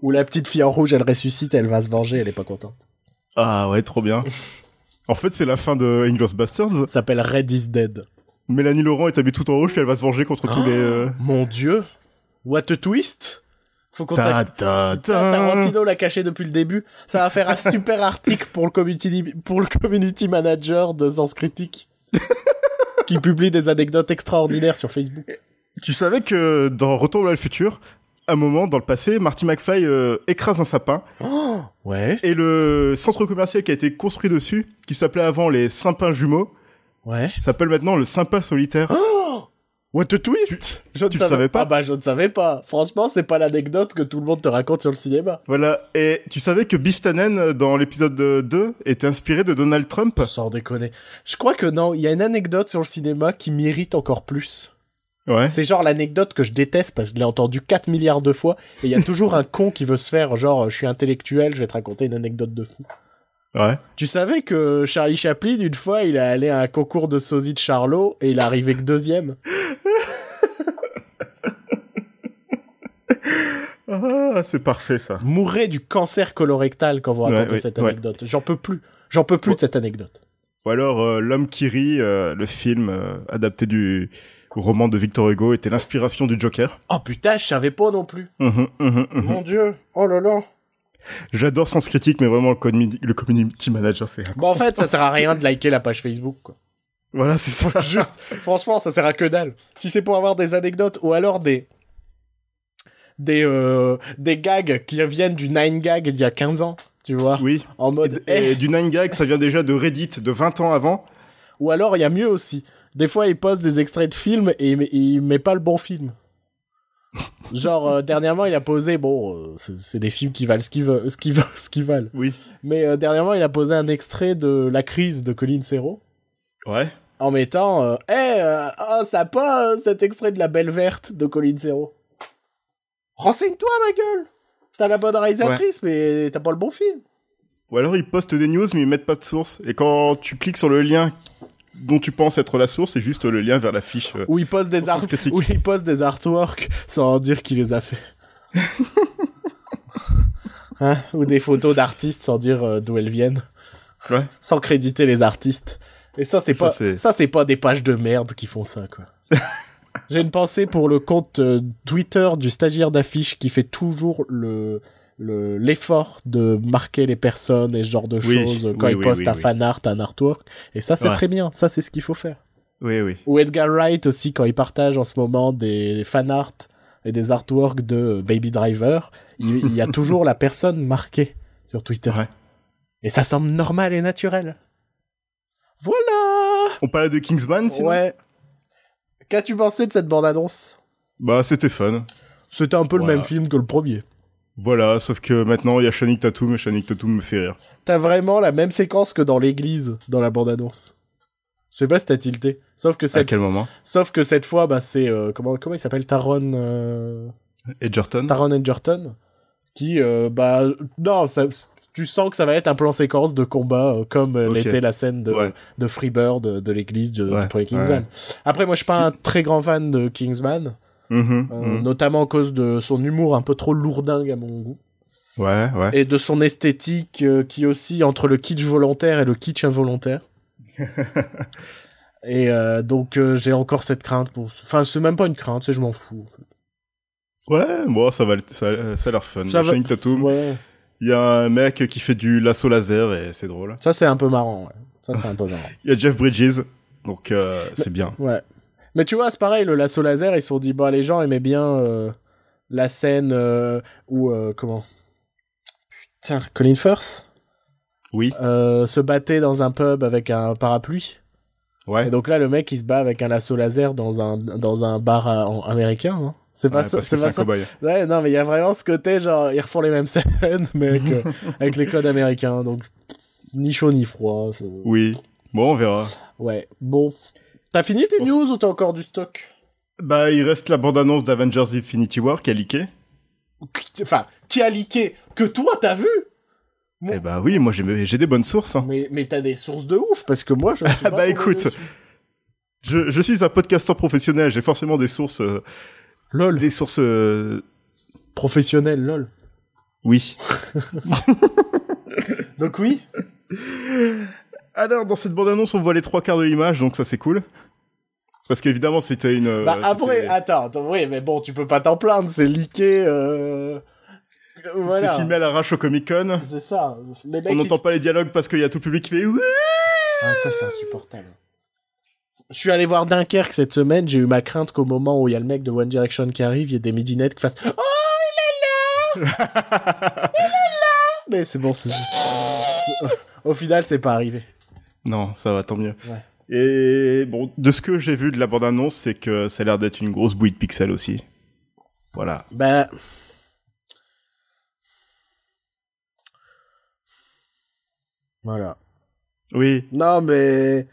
Où la petite fille en rouge, elle ressuscite, elle va se venger, elle est pas contente. Ah ouais, trop bien. En fait, c'est la fin de Inglourious Basterds. Ça s'appelle Red is Dead. Mélanie Laurent est habillée tout en rouge, puis elle va se venger contre tous les... euh, Mon dieu What a twist Faut qu'on Ta t'a- ta ta. Tarantino l'a caché depuis le début. Ça va faire un super article pour le community, pour le community manager de Sens Critique. qui publie des anecdotes extraordinaires sur Facebook. Tu savais que dans Retour vers le futur, un moment dans le passé, Marty McFly euh, écrase un sapin Ouais. et le centre commercial qui a été construit dessus, qui s'appelait avant les Simpins jumeaux, Ouais. s'appelle maintenant le Sympa solitaire. What a twist Je ne tu le savais pas Ah bah je ne savais pas. Franchement, c'est pas l'anecdote que tout le monde te raconte sur le cinéma. Voilà. Et tu savais que Biff Tannen, euh, dans l'épisode 2, était inspiré de Donald Trump? Sans déconner. Je crois que non, il y a une anecdote sur le cinéma qui m'irrite encore plus. Ouais. C'est genre l'anecdote que je déteste parce que je l'ai entendu 4 milliards de fois et il y a toujours un con qui veut se faire genre je suis intellectuel, je vais te raconter une anecdote de fou. Ouais. Tu savais que Charlie Chaplin, une fois, il est allé à un concours de sosie de Charlot et il est arrivé que deuxième. *laughs* Ah, c'est parfait ça. Mourrait du cancer colorectal quand vous racontez ouais, cette ouais. anecdote. J'en peux plus. J'en peux plus de cette anecdote. Ou alors euh, L'homme qui rit, euh, le film euh, adapté du roman de Victor Hugo, était l'inspiration du Joker. Oh putain, je savais pas non plus. Mhm, mhm, mhm. Mon dieu. Oh là là. J'adore Sens Critique, mais vraiment le, community- le community manager, c'est... Bon, en fait, ça sert à rien de liker la page Facebook, quoi. Voilà, c'est ça. *laughs* Juste, franchement, ça sert à que dalle. Si c'est pour avoir des anecdotes ou alors des des euh, des gags qui viennent du Nine Gag d'il y a 15 ans, tu vois, Oui. en mode Et eh. du 9gag, ça vient déjà de Reddit de 20 ans avant. ou alors il y a mieux aussi. Des fois, il poste des extraits de films et il met, il met pas le bon film. *laughs* Genre euh, dernièrement, il a posé bon, euh, c'est des films qui valent ce qu'ils veulent, ce qu'ils veulent, *laughs* ce qu'ils valent. Oui. Mais euh, dernièrement, il a posé un extrait de La crise de Colin Serrault. Ouais. en mettant Eh, euh, oh, ça a pas cet extrait de La Belle Verte de Colin Serrault. Renseigne-toi, ma gueule T'as la bonne réalisatrice, mais t'as pas le bon film. Ou alors ils postent des news, mais ils mettent pas de source. Et quand tu cliques sur le lien dont tu penses être la source, c'est juste le lien vers la fiche. euh. Ou il poste des Sens art... critique. Ou il poste des artworks sans dire qui les a fait. *laughs* Hein? Ou des photos d'artistes sans dire euh, d'où elles viennent. Ouais. Sans créditer les artistes. Et ça, c'est pas, ça, c'est pas des pages de merde qui font ça, quoi. *laughs* J'ai une pensée pour le compte euh, Twitter du stagiaire d'affiche qui fait toujours le, le, l'effort de marquer les personnes et ce genre de Oui, choses euh, quand oui, il oui, poste oui, un fan art, un artwork. Et ça, c'est Ouais. très bien. Ça, c'est ce qu'il faut faire. Oui, oui. Ou Edgar Wright aussi, quand il partage en ce moment des fan art et des artworks de Baby Driver, il, il y a toujours la personne marquée sur Twitter. Ouais. Et ça semble normal et naturel. Voilà On parlait de Kingsman, sinon? Ouais. Qu'as-tu pensé de cette bande-annonce? Bah, c'était fun. C'était un peu Voilà. le même film que le premier. Voilà, sauf que maintenant, il y a Channing Tatum, et Channing Tatum me fait rire. T'as vraiment la même séquence que dans l'église, dans la bande-annonce. Je sais pas si t'as tilté. Sauf que À cette, quel moment sauf que cette fois, bah, c'est, euh, comment, comment il s'appelle? Taron, euh... Edgerton Taron Egerton, qui, euh, bah, non, ça, tu sens que ça va être un plan séquence de combat, euh, comme euh, l'était la scène de, Ouais. de Freebird de, de l'église de, Ouais, du premier Kingsman. Après, moi, je suis pas un très grand fan de Kingsman, Mhm, euh, mhm. notamment à cause de son humour un peu trop lourdingue à mon goût, Ouais, ouais. et de son esthétique euh, qui oscille entre le kitsch volontaire et le kitsch involontaire. *laughs* et euh, donc, euh, j'ai encore cette crainte pour... Enfin, c'est même pas une crainte, c'est je m'en fous. en fait. Ouais, bon, ça va, ça, ça a l'air fun. Ça va- Tatum, Ouais. il y a un mec qui fait du lasso laser, et c'est drôle. Ça, c'est un peu marrant, ouais. Ça, c'est un peu marrant. *laughs* Il y a Jeff Bridges, donc c'est bien. Ouais. Mais tu vois, c'est pareil, le lasso laser, ils se sont dit, bah, les gens aimaient bien euh, la scène euh, où, euh, comment? Putain, Colin Firth? Oui, se battait dans un pub avec un parapluie. Et ouais. donc là, le mec, il se bat avec un lasso laser dans un, dans un bar en- américain. hein. C'est pas Ouais, ça, c'est pas un ça. cow-boy. Ouais, non, mais il y a vraiment ce côté, genre, ils refont les mêmes *laughs* scènes, mais avec, *laughs* avec les codes américains, donc, ni chaud ni froid. Oui. Bon, on verra. Ouais, bon. T'as fini tes news ou t'as encore du stock? Bah, il reste la bande-annonce d'Avengers Infinity War qui a leaké. Enfin, qui a leaké? Que toi, t'as vu? Eh bah oui, moi j'ai des bonnes sources. hein. Mais, mais t'as des sources de ouf, parce que moi, je suis Ah pas *laughs* bah écoute. Je, je suis un podcasteur professionnel, j'ai forcément des sources... euh, Lol. des sources... euh, Professionnel, lol. Oui. *laughs* Donc oui *laughs* Alors, dans cette bande-annonce, on voit les trois quarts de l'image, donc ça c'est cool. Parce qu'évidemment, c'était une... euh, Bah après, attends, attends, oui, mais bon, tu peux pas t'en plaindre, c'est leaké, euh... Voilà. C'est filmé à l'arrache au Comic-Con. C'est ça. Les mecs, On n'entend pas les dialogues parce qu'il y a tout le public qui fait... Ouais Ah, ça, c'est insupportable. Je suis allé voir Dunkerque cette semaine, j'ai eu ma crainte qu'au moment où il y a le mec de One Direction qui arrive, il y ait des midinettes qui fassent « Oh, il est là *laughs* Il est là !» Mais c'est bon, c'est... c'est- Au final, c'est pas arrivé. Non, ça va, tant mieux. Ouais. Et bon, de ce que j'ai vu de la bande-annonce, c'est que ça a l'air d'être une grosse bouille de pixels aussi. Voilà. Ben... Voilà. Oui. Non, mais...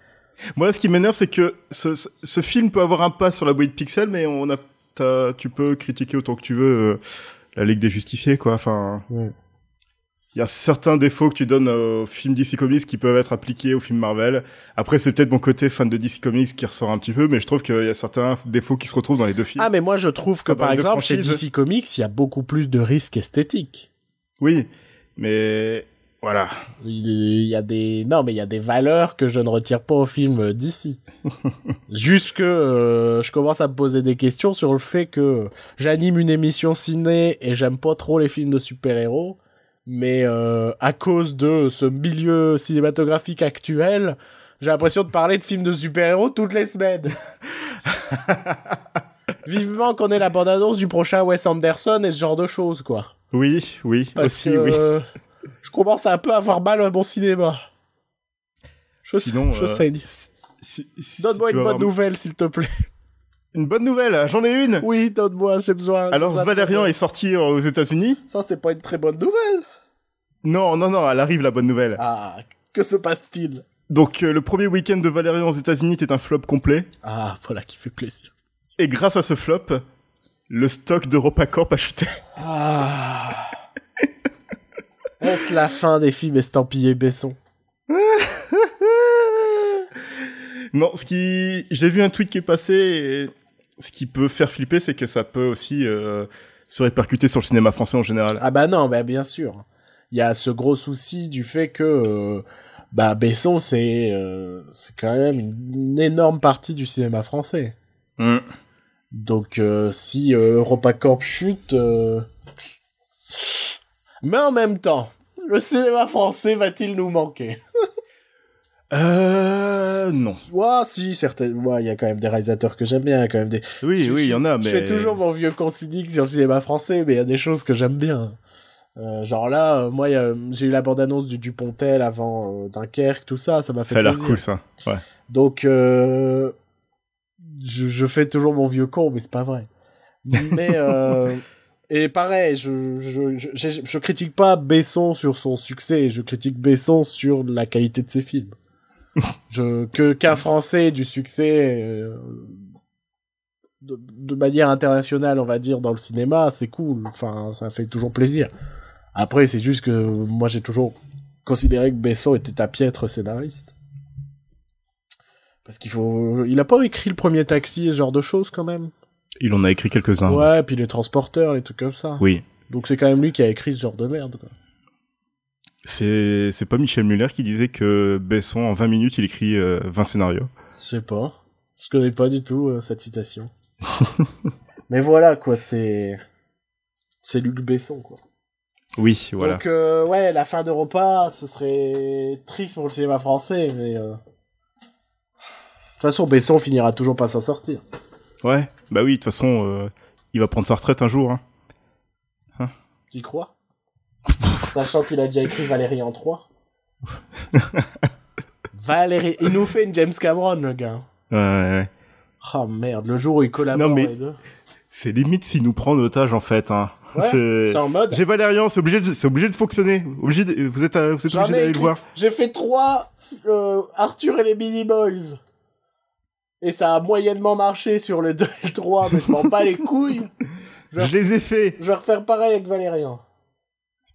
Moi, ce qui m'énerve, c'est que ce, ce- ce film peut avoir un pas sur la bouille de pixels, mais on a, tu peux critiquer autant que tu veux euh, la Ligue des Justiciers, quoi. Enfin, Ouais. Il y a certains défauts que tu donnes aux films DC Comics qui peuvent être appliqués aux films Marvel. Après, c'est peut-être mon côté fan de DC Comics qui ressort un petit peu, mais je trouve qu'il y a certains défauts qui se retrouvent dans les deux films. Ah, mais moi, je trouve que, par exemple, chez. DC Comics, il y a beaucoup plus de risques esthétiques. Oui, mais voilà. Il y a des non mais il y a des valeurs que je ne retire pas au film d'ici. *laughs* Juste que euh, je commence à me poser des questions sur le fait que j'anime une émission ciné et j'aime pas trop les films de super-héros, mais euh, à cause de ce milieu cinématographique actuel, j'ai l'impression de parler de films de super-héros toutes les semaines. *laughs* Vivement qu'on ait la bande-annonce du prochain Wes Anderson et ce genre de choses quoi. Oui, oui, Parce aussi, que, oui. euh, je commence à un peu avoir mal à mon cinéma. Je, Sinon, je euh, saigne. si- si Donne-moi une bonne avoir- nouvelle, s'il te plaît. Une bonne nouvelle, j'en ai une. Oui, donne-moi, j'ai besoin. Alors Valérian est sorti aux États-Unis. Ça, c'est pas une très bonne nouvelle. Non, non, non, elle arrive la bonne nouvelle. Ah, que se passe-t-il? Donc euh, le premier week-end de Valérian aux États-Unis était un flop complet. Ah, voilà qui fait plaisir. Et grâce à ce flop, le stock d'EuropaCorp a chuté. Ah. Est-ce la fin des films estampillés Besson? Non, ce qui, j'ai vu un tweet qui est passé. Et ce qui peut faire flipper, c'est que ça peut aussi euh, se répercuter sur le cinéma français en général. Ah bah non, bah bien sûr. Il y a ce gros souci du fait que euh, bah Besson c'est euh, c'est quand même une, une énorme partie du cinéma français. Hmm. Donc euh, si euh, EuropaCorp chute mais en même temps, le cinéma français va-t-il nous manquer? *laughs* Euh, non. Ouais, si, certainement. Ouais, il y a quand même des réalisateurs que j'aime bien, quand même des. Oui, Je- oui, il y en a, mais. Je fais toujours mon vieux considique sur le cinéma français, mais il y a des choses que j'aime bien. Euh, genre là, euh, moi, j'ai eu la bande-annonce du Dupontel avant euh, Dunkerque, tout ça, ça m'a fait Ça a l'air cool, ça. Ouais. Donc, je, je fais toujours mon vieux con, mais c'est pas vrai. Mais *laughs* et pareil, je, je, je, je, je critique pas Besson sur son succès, je critique Besson sur la qualité de ses films. *laughs* je, que qu'un Français du succès de, de manière internationale, on va dire, dans le cinéma, c'est cool. Enfin, ça fait toujours plaisir. Après, c'est juste que moi, j'ai toujours considéré que Besson était un piètre scénariste. Parce qu'il faut... Il a pas écrit le premier taxi et ce genre de choses, quand même Il en a écrit quelques-uns. Ouais, puis les transporteurs, les trucs comme ça. Oui. Donc c'est quand même lui qui a écrit ce genre de merde, quoi. C'est, c'est pas Michel Muller qui disait que Besson, en 20 minutes, il écrit euh, 20 scénarios. Je sais pas. Je connais pas du tout euh, cette citation. *laughs* Mais voilà, quoi, c'est... C'est Luc Besson, quoi. Oui, voilà. Donc, euh, ouais, la fin d'Europa, ce serait triste pour le cinéma français, mais... euh, De toute façon, Besson finira toujours pas s'en sortir. Ouais. Bah oui, de toute façon, euh, il va prendre sa retraite un jour. Hein. T'y crois *laughs* Sachant qu'il a déjà écrit Valérie en 3. *laughs* Valérie... Il nous fait une James Cameron, le gars. Ouais, ouais, ouais. Oh merde, le jour où il collabore Non, mais- les deux. C'est limite s'il nous prend en otage en fait. Hein. Ouais, c'est... En mode. J'ai Valérian, c'est obligé, de, c'est obligé de fonctionner. Obligé de- vous êtes, euh, vous êtes obligé d'aller le voir. J'ai fait trois euh, Arthur et les Mini Boys. Et ça a moyennement marché sur le 2 et le 3, mais je m'en bats les couilles. Je- Je les ai fait. Je vais refaire pareil avec Valérian.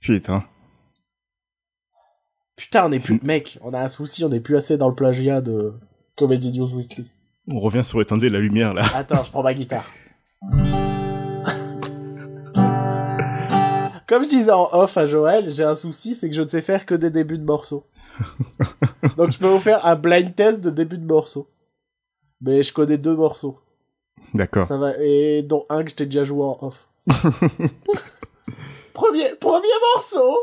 Putain. Putain, on est plus... Mec, on a un souci, on est plus assez dans le plagiat de Comedy News Weekly. On revient sur éteindre la lumière là. Attends, je prends ma guitare. *laughs* Comme je disais en off à Joël, j'ai un souci, c'est que je ne sais faire que des débuts de morceaux. *laughs* Donc je peux vous faire un blind test de début de morceaux. Mais je connais deux morceaux. D'accord. Ça va, et dont un que je t'ai déjà joué en off. *laughs* premier, premier morceau!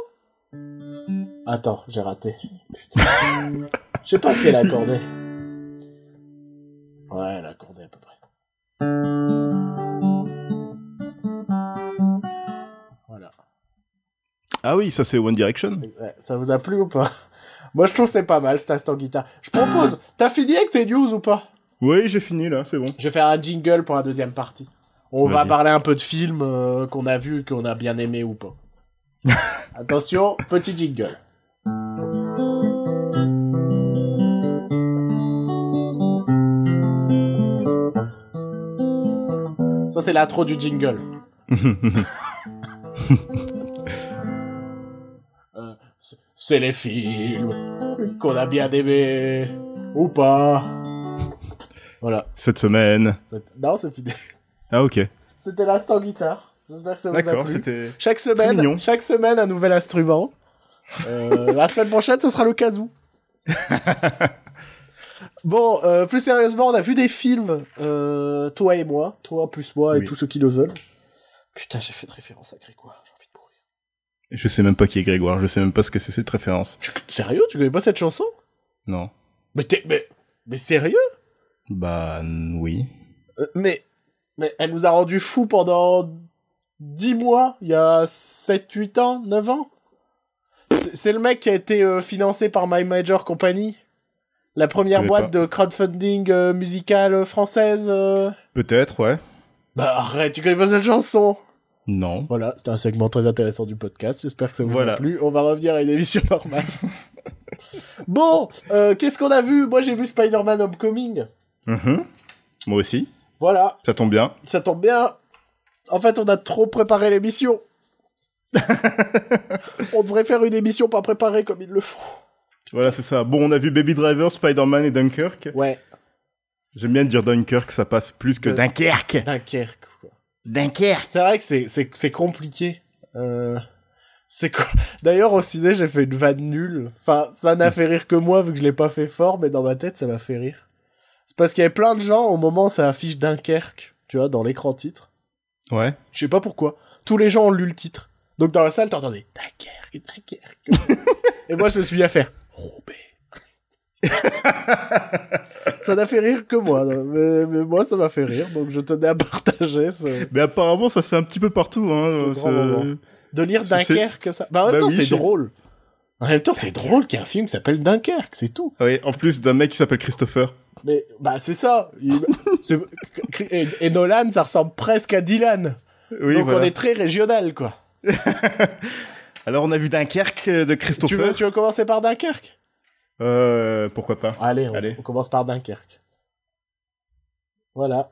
Attends, j'ai raté. Putain. *laughs* Je sais pas si elle a accordé. Ouais, elle a accordé à peu près. Ah oui, ça c'est One Direction. Ça vous a plu ou pas *laughs* Moi, je trouve c'est pas mal, cet instant guitare. Je propose, *laughs* t'as fini avec tes news ou pas? Oui, j'ai fini là, c'est bon. Je vais faire un jingle pour la deuxième partie. On va parler un peu de films euh, qu'on a vus, qu'on a bien aimés ou pas. *laughs* Attention, petit jingle. Ça, c'est l'intro du jingle. C'est- les films qu'on a bien aimés ou pas. Voilà. Cette semaine. Non, c'est fini. Ah ok. C'était l'instant guitare. J'espère que ça vous a D'accord, plu. c'était. Chaque semaine, chaque semaine un nouvel instrument. Euh, *laughs* la semaine prochaine, ce sera le kazoo. *laughs* bon, euh, plus sérieusement, on a vu des films, euh, toi et moi, toi plus moi et Oui. tous ceux qui le veulent. Putain, j'ai fait de référence à Grégoire, j'ai envie de mourir. Je sais même pas qui est Grégoire. Je sais même pas ce que c'est cette référence. Tu- Sérieux, tu connais pas cette chanson? Non. Mais t'es, mais, mais sérieux? Bah oui. Euh, Mais, mais elle nous a rendu fous pendant 10 mois, il y a 7, 8 ans, 9 ans? C'est le mec qui a été euh, financé par My Major Company. La première boîte pas. de crowdfunding euh, musicale française. Peut-être, ouais. Bah arrête, tu connais pas cette chanson? Non. Voilà, c'était un segment très intéressant du podcast. J'espère que ça vous a Voilà. plu. On va revenir à une émission normale. *laughs* bon, euh, qu'est-ce qu'on a vu? Moi j'ai vu Spider-Man Homecoming. Mhm. Moi aussi. Voilà, Ça tombe bien. ça tombe bien. En fait, on a trop préparé l'émission. *laughs* on devrait faire une émission pas préparée comme ils le font. Voilà, c'est ça. Bon, on a vu Baby Driver, Spider-Man et Dunkirk. Ouais, J'aime bien dire Dunkirk, ça passe plus que Euh, Dunkerque. Dunkerque. Quoi. Dunkerque. C'est vrai que c'est c'est c'est compliqué. Euh, c'est co- *laughs* D'ailleurs au ciné j'ai fait une vanne nulle. Enfin ça n'a fait rire que moi vu que je l'ai pas fait fort, mais dans ma tête ça m'a fait rire. C'est parce qu'il y avait plein de gens au moment où ça affiche Dunkerque, tu vois, dans l'écran titre. Ouais. Je sais pas pourquoi. Tous les gens ont lu le titre. Donc dans la salle t'entendais Dunkerque, Dunkerque. *laughs* Et moi je me suis mis à faire Roubaix. *laughs* ça n'a fait rire que moi, mais, mais moi ça m'a fait rire, donc je tenais à partager ce... Mais apparemment, ça se fait un petit peu partout. Hein. Ce grand. De lire Dunkerque comme ça. Bah, en même Bah temps, oui, c'est drôle. En même temps, c'est drôle qu'il y ait un film qui s'appelle Dunkerque, c'est tout. Oui, en plus d'un mec qui s'appelle Christopher. Mais, bah, c'est ça. Il- et, et Nolan, ça ressemble presque à Dylan. Oui, Donc, voilà. on est très régional, quoi. *laughs* Alors, on a vu Dunkerque euh, de Tu Christopher. veux, tu veux commencer par Dunkerque? Euh, pourquoi pas. Allez, on, Allez. on commence par Dunkerque. Voilà.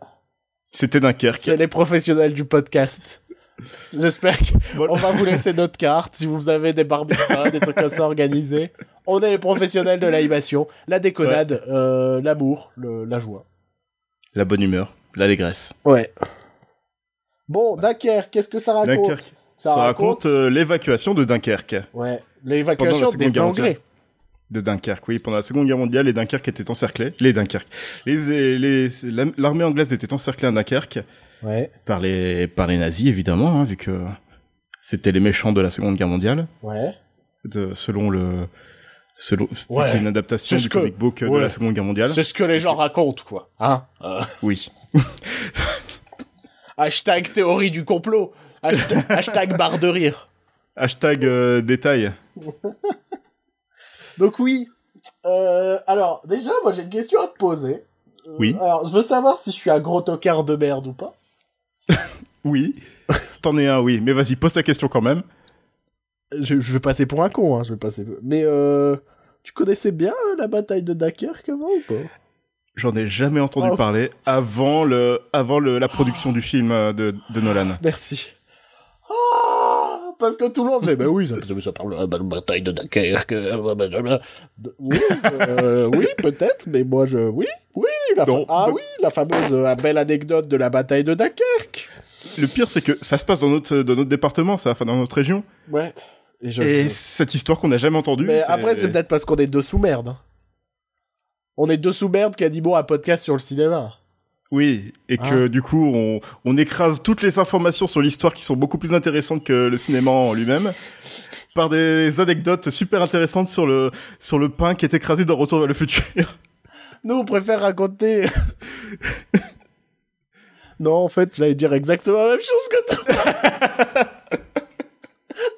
C'était Dunkerque. C'est les professionnels du podcast. J'espère qu'on Voilà. va vous laisser notre carte si vous avez des barbecues, des trucs comme ça organisés. On est les professionnels de l'animation, la déconnade, euh, l'amour, la joie. La bonne humeur, l'allégresse. Ouais. Bon, Dunkerque, qu'est-ce que ça raconte? Dunkerque. Ça, raconte euh, l'évacuation de Dunkerque. Ouais, l'évacuation des. Anglais. De Dunkerque, oui. Pendant la Seconde Guerre mondiale, les Dunkerque étaient encerclés. Les Dunkerque. Les, les, la- l'armée anglaise était encerclée à Dunkerque Ouais, par les, par les nazis, évidemment, hein, vu que c'était les méchants de la Seconde Guerre mondiale. ouais. De, selon le, selon, Ouais. c'est une adaptation du que- comic book ouais. de la Seconde Guerre mondiale. C'est ce que les gens racontent, quoi. Hein Euh, Oui. *laughs* Hashtag théorie du complot. Hashtag, hashtag barre de rire. Hashtag euh, détail. *laughs* Donc oui. Euh, alors, déjà, moi j'ai une question à te poser. Euh, Oui. Alors, je veux savoir si je suis un gros tocard de merde ou pas. *laughs* Oui. T'en es un, oui. Mais vas-y, pose ta question quand même. Je, je vais passer pour un con, hein, je vais passer. Mais euh, tu connaissais bien la bataille de Dunkerque avant ou pas? J'en ai jamais entendu Oh. parler avant le, avant le, la production du film de, de Nolan. Merci. Ah, parce que tout le monde fait, ben oui, ça, ça parle de la bataille de Dunkerque. euh, blablabla. De- Oui, euh, oui, peut-être, mais moi je, oui, oui, la fa- ah oui, la fameuse euh, belle anecdote de la bataille de Dunkerque. Le pire, c'est que ça se passe dans notre, dans notre département, ça, enfin dans notre région. Ouais. Et, je- Et cette histoire qu'on n'a jamais entendue. mais après, c'est peut-être parce qu'on est deux sous merde. On est deux sous merde qui a dit bon un podcast sur le cinéma. Oui, et que Ah. du coup, on, on écrase toutes les informations sur l'histoire qui sont beaucoup plus intéressantes que le cinéma en lui-même, par des anecdotes super intéressantes sur le, sur le pain qui est écrasé dans Retour vers le futur. Nous, on préfère raconter. non, en fait, j'allais dire exactement la même chose que toi.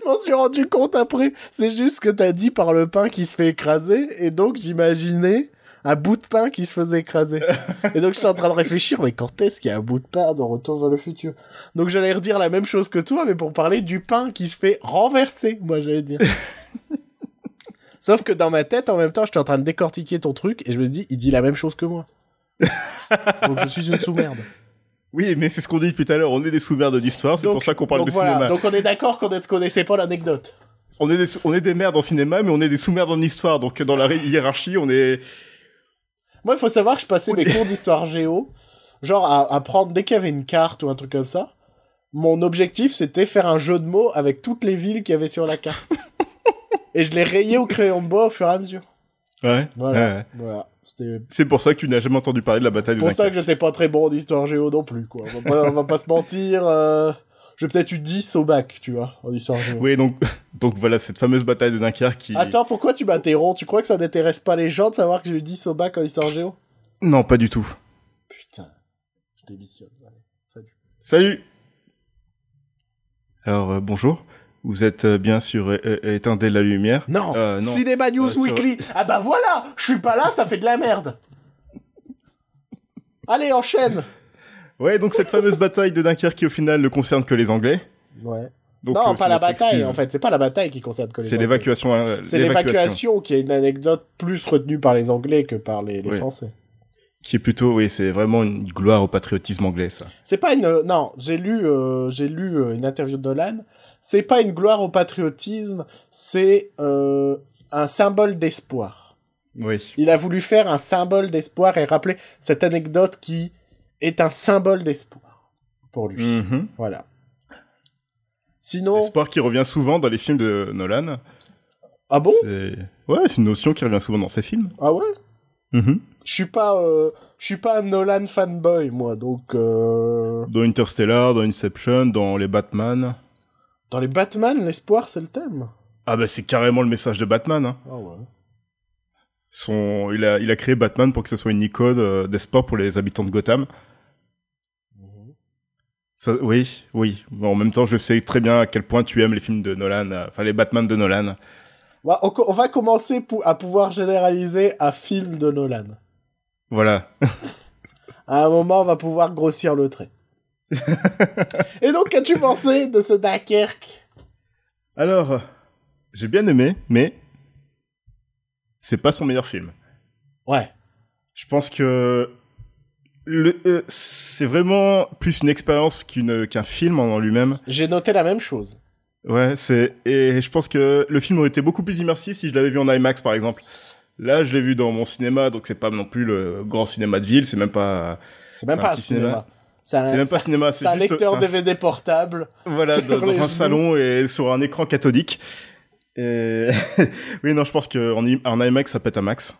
Je m'en suis rendu compte après. C'est juste que t'as dit par le pain qui se fait écraser, et donc j'imaginais un bout de pain qui se faisait écraser. *laughs* et donc j'étais en train de réfléchir, mais quand est-ce qu'il y a un bout de pain dans Retour vers le futur? Donc j'allais redire la même chose que toi, mais pour parler du pain qui se fait renverser, moi j'allais dire. *laughs* Sauf que dans ma tête, en même temps, j'étais en train de décortiquer ton truc et je me dit, il dit la même chose que moi. *laughs* Donc je suis une sous-merde. Oui, mais c'est ce qu'on dit depuis tout à l'heure, on est des sous-merdes d'histoire, c'est pour ça qu'on parle de voilà. cinéma. Donc on est d'accord qu'on ne connaissait pas l'anecdote. On est des, on est des merdes en cinéma, mais on est des sous-merdes en histoire, donc dans la hiérarchie, on est... Moi, il faut savoir que je passais mes cours d'histoire géo, genre à, à prendre dès qu'il y avait une carte ou un truc comme ça. Mon objectif, c'était faire un jeu de mots avec toutes les villes qu'il y avait sur la carte. *laughs* et je les rayais au crayon de bois au fur et à mesure. Ouais, Voilà. ouais, ouais. Voilà. C'était C'est pour ça que tu n'as jamais entendu parler de la bataille de pour ça que j'étais pas très bon en histoire géo non plus, quoi. On va pas, on va pas se mentir. euh, J'ai peut-être eu 10 au bac, tu vois, en histoire géo. Oui, donc, donc voilà, cette fameuse bataille de Dunkerque qui... Attends, pourquoi tu m'interromps? Tu crois que ça n'intéresse pas les gens de savoir que j'ai eu 10 au bac en histoire géo? Non, pas du tout. Putain, je démissionne. Allez, salut. Salut Alors, euh, bonjour. Vous êtes euh, bien sur euh, euh, Éteindre la lumière Non, non. Cinéma News sur- Weekly. Ah bah voilà, je suis pas là, ça fait de la merde. Allez, enchaîne. Ouais, donc cette fameuse bataille de Dunkerque qui au final ne concerne que les Anglais. Ouais. Donc, non, euh, pas la bataille, excuse. en fait. C'est pas la bataille qui concerne que les C'est Anglais. l'évacuation. euh, C'est l'évacuation qui est une anecdote plus retenue par les Anglais que par les, les Oui. Français. Qui est plutôt, oui, c'est vraiment une gloire au patriotisme anglais, ça. C'est pas une. Non, j'ai lu, euh, j'ai lu euh, une interview de Nolan. C'est pas une gloire au patriotisme, c'est euh, un symbole d'espoir. Oui. Il a voulu faire un symbole d'espoir et rappeler cette anecdote qui est un symbole d'espoir pour lui. Mhm. Voilà. Sinon, L'espoir qui revient souvent dans les films de Nolan. ah bon? C'est ouais, c'est une notion qui revient souvent dans ses films. Ah ouais? Mhm. Je suis pas, euh, je suis pas un Nolan fanboy moi, donc euh... Dans Interstellar, dans Inception, dans les Batman. dans les Batman, l'espoir c'est le thème? Ah bah c'est carrément le message de Batman. Hein. Ah ouais. Son, il a, il a créé Batman pour que ce soit une icône euh, d'espoir pour les habitants de Gotham. Ça, oui, oui. En même temps, je sais très bien à quel point tu aimes les films de Nolan, euh, enfin les Batman de Nolan. Ouais, on, va commencer à pouvoir généraliser à film de Nolan. Voilà. *laughs* À un moment, on va pouvoir grossir le trait. *laughs* Et donc, qu'as-tu pensé de ce Dunkerque? Alors, j'ai bien aimé, mais c'est pas son meilleur film. Ouais. Je pense que euh, c'est vraiment plus une expérience qu'une qu'un film en lui-même. J'ai noté la même chose. Ouais, c'est et je pense que le film aurait été beaucoup plus immersif si je l'avais vu en IMAX par exemple. Là, je l'ai vu dans mon cinéma, donc c'est pas non plus le grand cinéma de ville, c'est même pas C'est même un pas un cinéma. cinéma. C'est même pas cinéma, c'est un juste lecteur un- DVD portable. voilà dans, un genoux. salon et sur un écran cathodique. Et *laughs* oui, non, je pense que en, I- en IMAX ça pète un max.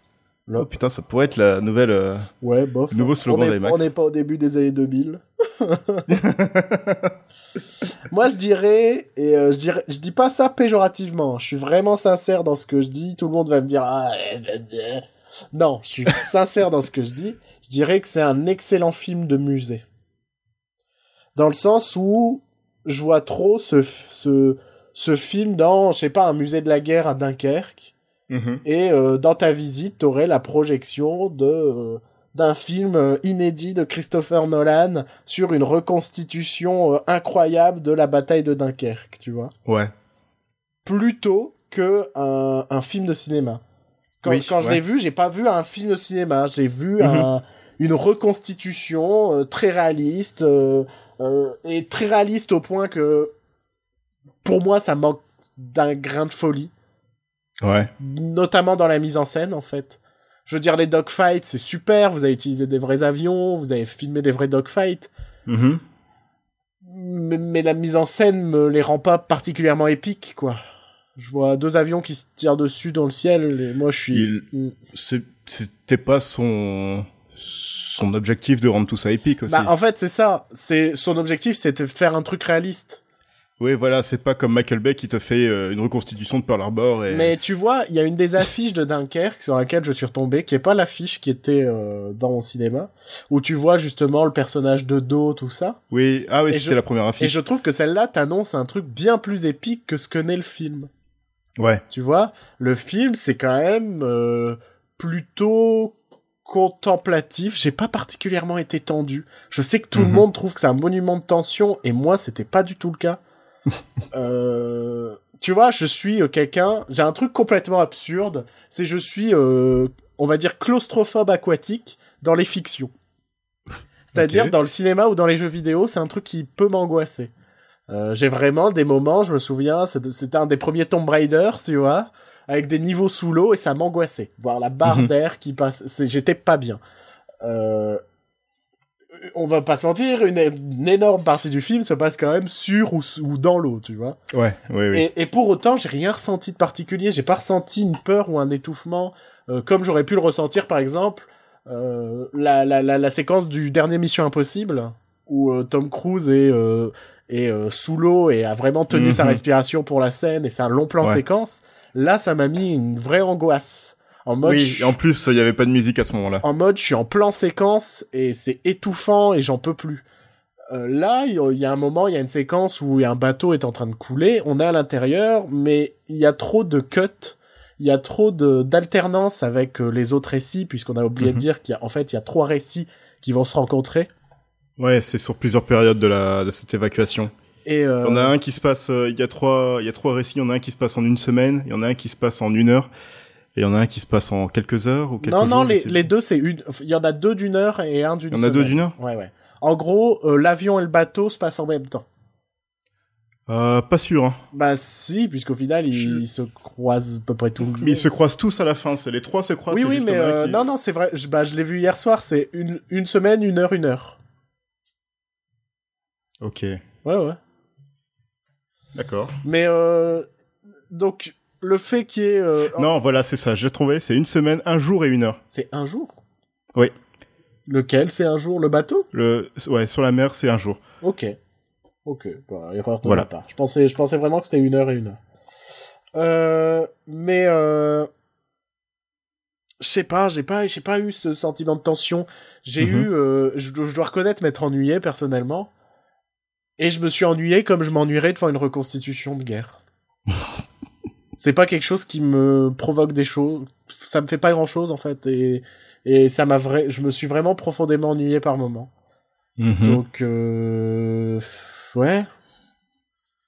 Oh putain, ça pourrait être la nouvelle euh, Ouais, bof. Nouveau slogan d'IMAX. on n'est pas au début des années 2000. *laughs* *laughs* Moi, je dirais, et euh, je dirais, je dis pas ça péjorativement. Je suis vraiment sincère dans ce que je dis. Tout le monde va me dire, ah, non, je suis *laughs* sincère dans ce que je dis. Je dirais que c'est un excellent film de musée. Dans le sens où je vois trop ce, ce, ce film dans, je sais pas, un musée de la guerre à Dunkerque mhm. et euh, dans ta visite, t'aurais la projection de, euh, d'un film euh, inédit de Christopher Nolan sur une reconstitution euh, incroyable de la bataille de Dunkerque, tu vois. Ouais. Plutôt que un, un film de cinéma. Quand, Oui, quand je ouais. l'ai vu, j'ai pas vu un film de cinéma, j'ai vu Mhm. un- une reconstitution très réaliste et très réaliste au point que pour moi ça manque d'un grain de folie Ouais. notamment dans la mise en scène en fait. Je veux dire les dogfights c'est super, vous avez utilisé des vrais avions, vous avez filmé des vrais dogfights, Mhm. mais, mais la mise en scène me les rend pas particulièrement épiques quoi. Je vois deux avions qui se tirent dessus dans le ciel et moi je suis Il- Mm. C'était pas son son objectif de rendre tout ça épique aussi. Bah en fait c'est ça, c'est son objectif c'est de faire un truc réaliste. Oui, voilà, c'est pas comme Michael Bay qui te fait euh, une reconstitution de Pearl Harbor et. Mais tu vois, il y a une des affiches de Dunkerque sur laquelle je suis retombé, qui est pas l'affiche qui était euh, dans mon cinéma, où tu vois justement le personnage de dos, tout ça. Oui, ah oui, Et c'était je- la première Et affiche. je trouve que celle-là t'annonce un truc bien plus épique que ce que n'est le film. Ouais. Tu vois, le film c'est quand même euh, plutôt contemplatif. J'ai pas particulièrement été tendu. Je sais que tout le Mhm. monde trouve que c'est un monument de tension, et moi c'était pas du tout le cas. *laughs* euh, tu vois, je suis euh, quelqu'un. J'ai un truc complètement absurde. C'est je suis, euh, on va dire, claustrophobe aquatique dans les fictions. C'est-à-dire dans le cinéma ou dans les jeux vidéo, c'est un truc qui peut m'angoisser. Euh, j'ai vraiment des moments, je me souviens, c'était un des premiers Tomb Raider, tu vois, avec des niveaux sous l'eau et ça m'angoissait. Voir la barre Mhm. d'air qui passe, j'étais pas bien. Euh, on va pas se mentir, une, une énorme partie du film se passe quand même sur ou, dans l'eau, tu vois. Ouais, oui, oui. Et, et pour autant, j'ai rien ressenti de particulier. J'ai pas ressenti une peur ou un étouffement euh, comme j'aurais pu le ressentir, par exemple, euh, la, la, la, la séquence du dernier Mission Impossible où euh, Tom Cruise est, est sous l'eau et a vraiment tenu Mhm. sa respiration pour la scène et c'est un long plan Ouais. séquence. Là, ça m'a mis une vraie angoisse. En mode, Oui, je- et en plus, il y avait pas de musique à ce moment-là. en mode, je suis en plan séquence et c'est étouffant et j'en peux plus. Euh, là, il y a- un moment, il y a une séquence où un bateau est en train de couler, on est à l'intérieur, mais il y a trop de cuts, il y a trop de d'alternance avec euh, les autres récits, puisqu'on a oublié Mhm. de dire qu'il y a, en fait, il y a trois récits qui vont se rencontrer. Ouais, c'est sur plusieurs périodes de la de cette évacuation. Et euh, en a un qui se passe, euh, il y a trois, il y a trois récits. Il y en a un qui se passe en une semaine, il y en a un qui se passe en une heure, et il y en a un qui se passe en quelques heures ou quelques non, jours. non, les, les deux, c'est une. Il y en a deux d'une heure et un d'une Il y en a deux d'une heure Ouais, ouais. En gros, euh, l'avion et le bateau se passent en même temps. euh, Pas sûr. Hein. Bah si, puisqu'au final, ils, Je- ils se croisent à peu près tout le Mais ils se croisent tous à la fin. C'est les trois se croisent. Oui, oui, juste mais euh, qui- non, non, c'est vrai. Je, bah, je l'ai vu hier soir. C'est une, une semaine, une heure, une heure. Ok, Ouais, ouais. d'accord. Mais euh, donc le fait qu'il y ait, euh, Non, voilà, c'est ça. J'ai trouvé. C'est une semaine, un jour et une heure. c'est un jour. Oui. Lequel C'est un jour le bateau? Le, ouais, sur la mer, c'est un jour. Ok. Ok. Bah, erreur de Voilà. ma part. Je pensais, je pensais vraiment que c'était une heure et une heure. Euh, mais euh, je sais pas, j'ai pas, j'ai pas eu ce sentiment de tension. J'ai Mhm. eu, euh, je, dois- je dois reconnaître m'être ennuyé personnellement. Et je me suis ennuyé comme je m'ennuierais devant une reconstitution de guerre. *laughs* c'est pas quelque chose qui me provoque des choses. Ça me fait pas grand chose en fait. Et, et ça m'a vrai, je me suis vraiment profondément ennuyé par moments. Mhm. Donc, euh... ouais.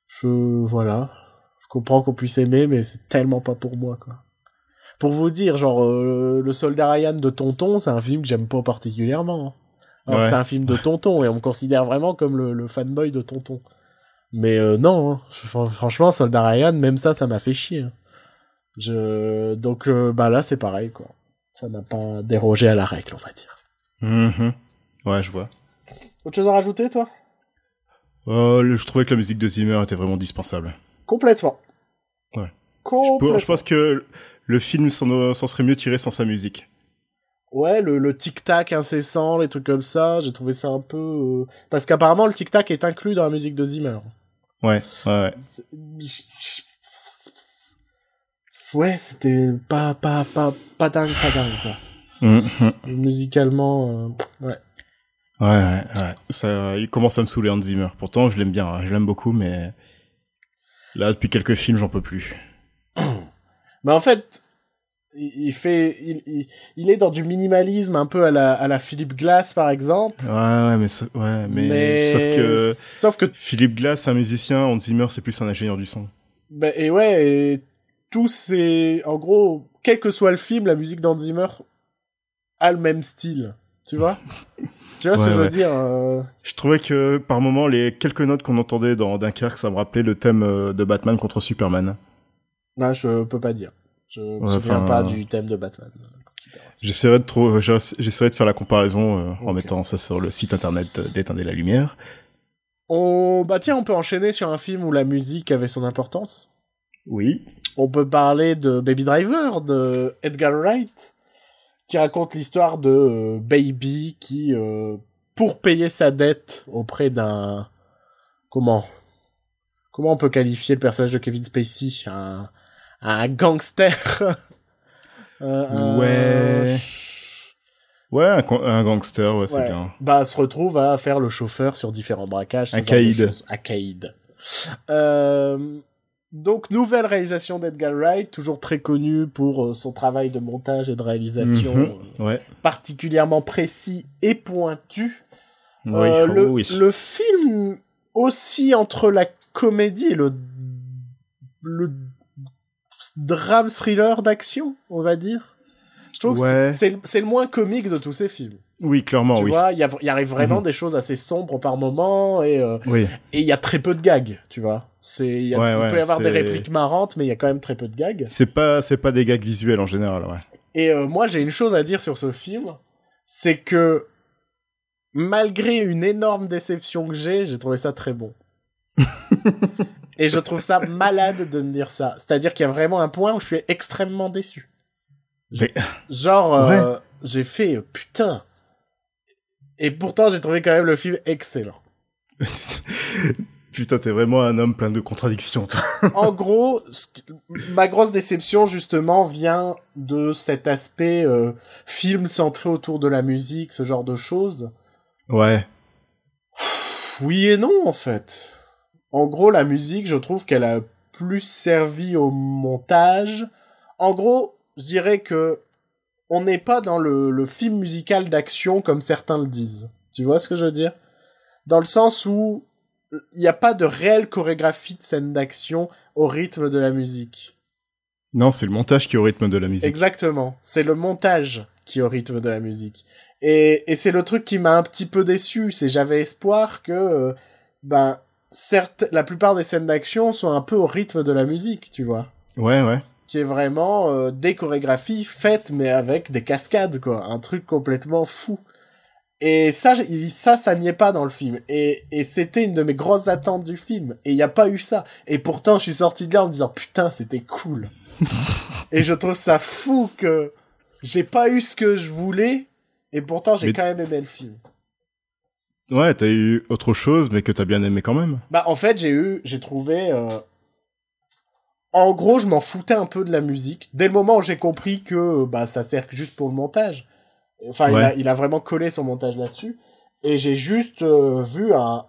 Je, voilà. Je comprends qu'on puisse aimer, mais c'est tellement pas pour moi, quoi. Pour vous dire, genre, euh, le soldat Ryan de Tonton, c'est un film que j'aime pas particulièrement. hein. Ouais. c'est un film de Tonton, et on me considère vraiment comme le, le fanboy de Tonton. Mais euh, non, hein. Fr- franchement, soldat Ryan, même ça, ça m'a fait chier. hein. Je... Donc, euh, bah là, c'est pareil, quoi. Ça n'a pas dérogé à la règle, on va dire. Mhm. Ouais, je vois. Autre chose à rajouter, toi? Euh, je trouvais que la musique de Zimmer était vraiment dispensable. Complètement. Ouais. Je, Complètement. peux- je pense que le film s'en serait mieux tiré sans sa musique. Ouais, le, le tic-tac incessant, les trucs comme ça, j'ai trouvé ça un peu... Parce qu'apparemment, le tic-tac est inclus dans la musique de Zimmer. Ouais, ouais, ouais. Ouais, c'était pas, pas, pas, pas dingue, pas dingue, quoi. Mhm. Musicalement, euh, ouais. Ouais, ouais, ouais. Ça, il commence à me saouler Hans Zimmer. Pourtant, je l'aime bien, hein, je l'aime beaucoup, mais là, depuis quelques films, j'en peux plus. *coughs* Mais en fait, il, fait, il, il, il est dans du minimalisme un peu à la, à la Philip Glass par exemple. Ouais, ouais, mais, ouais, mais, sauf que sauf que, Philippe Glass, c'est un musicien, Hans Zimmer, c'est plus un ingénieur du son. bah, et ouais, et tous ces, en gros, quel que soit le film, la musique d'Hans Zimmer a le même style, tu vois? *laughs* tu vois ce Ouais, que je veux dire. euh, Je trouvais que par moment, les quelques notes qu'on entendait dans Dunkerque, ça me rappelait le thème euh, de Batman contre Superman. Non, je peux pas dire. Je me Ouais, souviens pas du thème de Batman. J'essaierai de trop, j'essaierai de faire la comparaison euh, en mettant ça sur le site internet euh, d'Éteindre la lumière. On, bah tiens, on peut enchaîner sur un film où la musique avait son importance. Oui. On peut parler de Baby Driver de Edgar Wright, qui raconte l'histoire de euh, Baby qui, euh, pour payer sa dette auprès d'un, comment, comment on peut qualifier le personnage de Kevin Spacey, un, un gangster. *laughs* Euh, Ouais. Ouais, un, gangster, ouais, c'est Ouais. bien. Bah, se retrouve à faire le chauffeur sur différents braquages. Un caïd. Un caïd. Euh, donc, nouvelle réalisation d'Edgar Wright, toujours très connu pour euh, son travail de montage et de réalisation Mhm. euh, Ouais. particulièrement précis et pointu. Oui, Euh, oh le, oui. le film aussi entre la comédie et le, le drame thriller d'action, on va dire. Je trouve que Ouais. c'est- c'est le- moins comique de tous ces films. Oui, clairement, tu oui. vois, il y, y arrive vraiment Mhm. des choses assez sombres par moment et euh, Oui. et il y a très peu de gags, tu vois. C'est il Ouais, ouais, peut y avoir des répliques marrantes, mais il y a quand même très peu de gags. C'est pas, c'est pas des gags visuels en général, ouais. Et euh, moi, j'ai une chose à dire sur ce film, c'est que malgré une énorme déception que j'ai, j'ai trouvé ça très bon. *laughs* Et je trouve ça malade de me dire ça. C'est-à-dire qu'il y a vraiment un point où je suis extrêmement déçu. Mais- Genre, euh, j'ai fait euh, putain. Et pourtant, j'ai trouvé quand même le film excellent. *laughs* Putain, t'es vraiment un homme plein de contradictions, toi. *laughs* en gros, ma grosse déception justement vient de cet aspect euh, film centré autour de la musique, ce genre de choses. Ouais. Oui et non en fait. En gros, la musique, je trouve qu'elle a plus servi au montage. En gros, je dirais que on n'est pas dans le, le film musical d'action comme certains le disent. Tu vois ce que je veux dire? Dans le sens où il n'y a pas de réelle chorégraphie de scène d'action au rythme de la musique. Non, c'est le montage qui est au rythme de la musique. Exactement. C'est le montage qui est au rythme de la musique. Et, et c'est le truc qui m'a un petit peu déçu. C'est j'avais espoir que, euh, ben, certes, la plupart des scènes d'action sont un peu au rythme de la musique, tu vois. Ouais, ouais. Qui est vraiment euh, des chorégraphies faites, mais avec des cascades, quoi. Un truc complètement fou. Et ça, ça, ça n'y est pas dans le film. Et, et c'était une de mes grosses attentes du film. Et il n'y a pas eu ça. Et pourtant, je suis sorti de là en me disant, putain, c'était cool. *laughs* et je trouve ça fou que j'ai pas eu ce que je voulais. Et pourtant, j'ai Mais- quand même aimé le film. Ouais, t'as eu autre chose, mais que t'as bien aimé quand même. Bah, en fait, j'ai eu, j'ai trouvé, euh, en gros, je m'en foutais un peu de la musique. Dès le moment où j'ai compris que, bah, ça sert juste pour le montage. Enfin, il, a, il a vraiment collé son montage là-dessus. Et j'ai juste euh, vu un,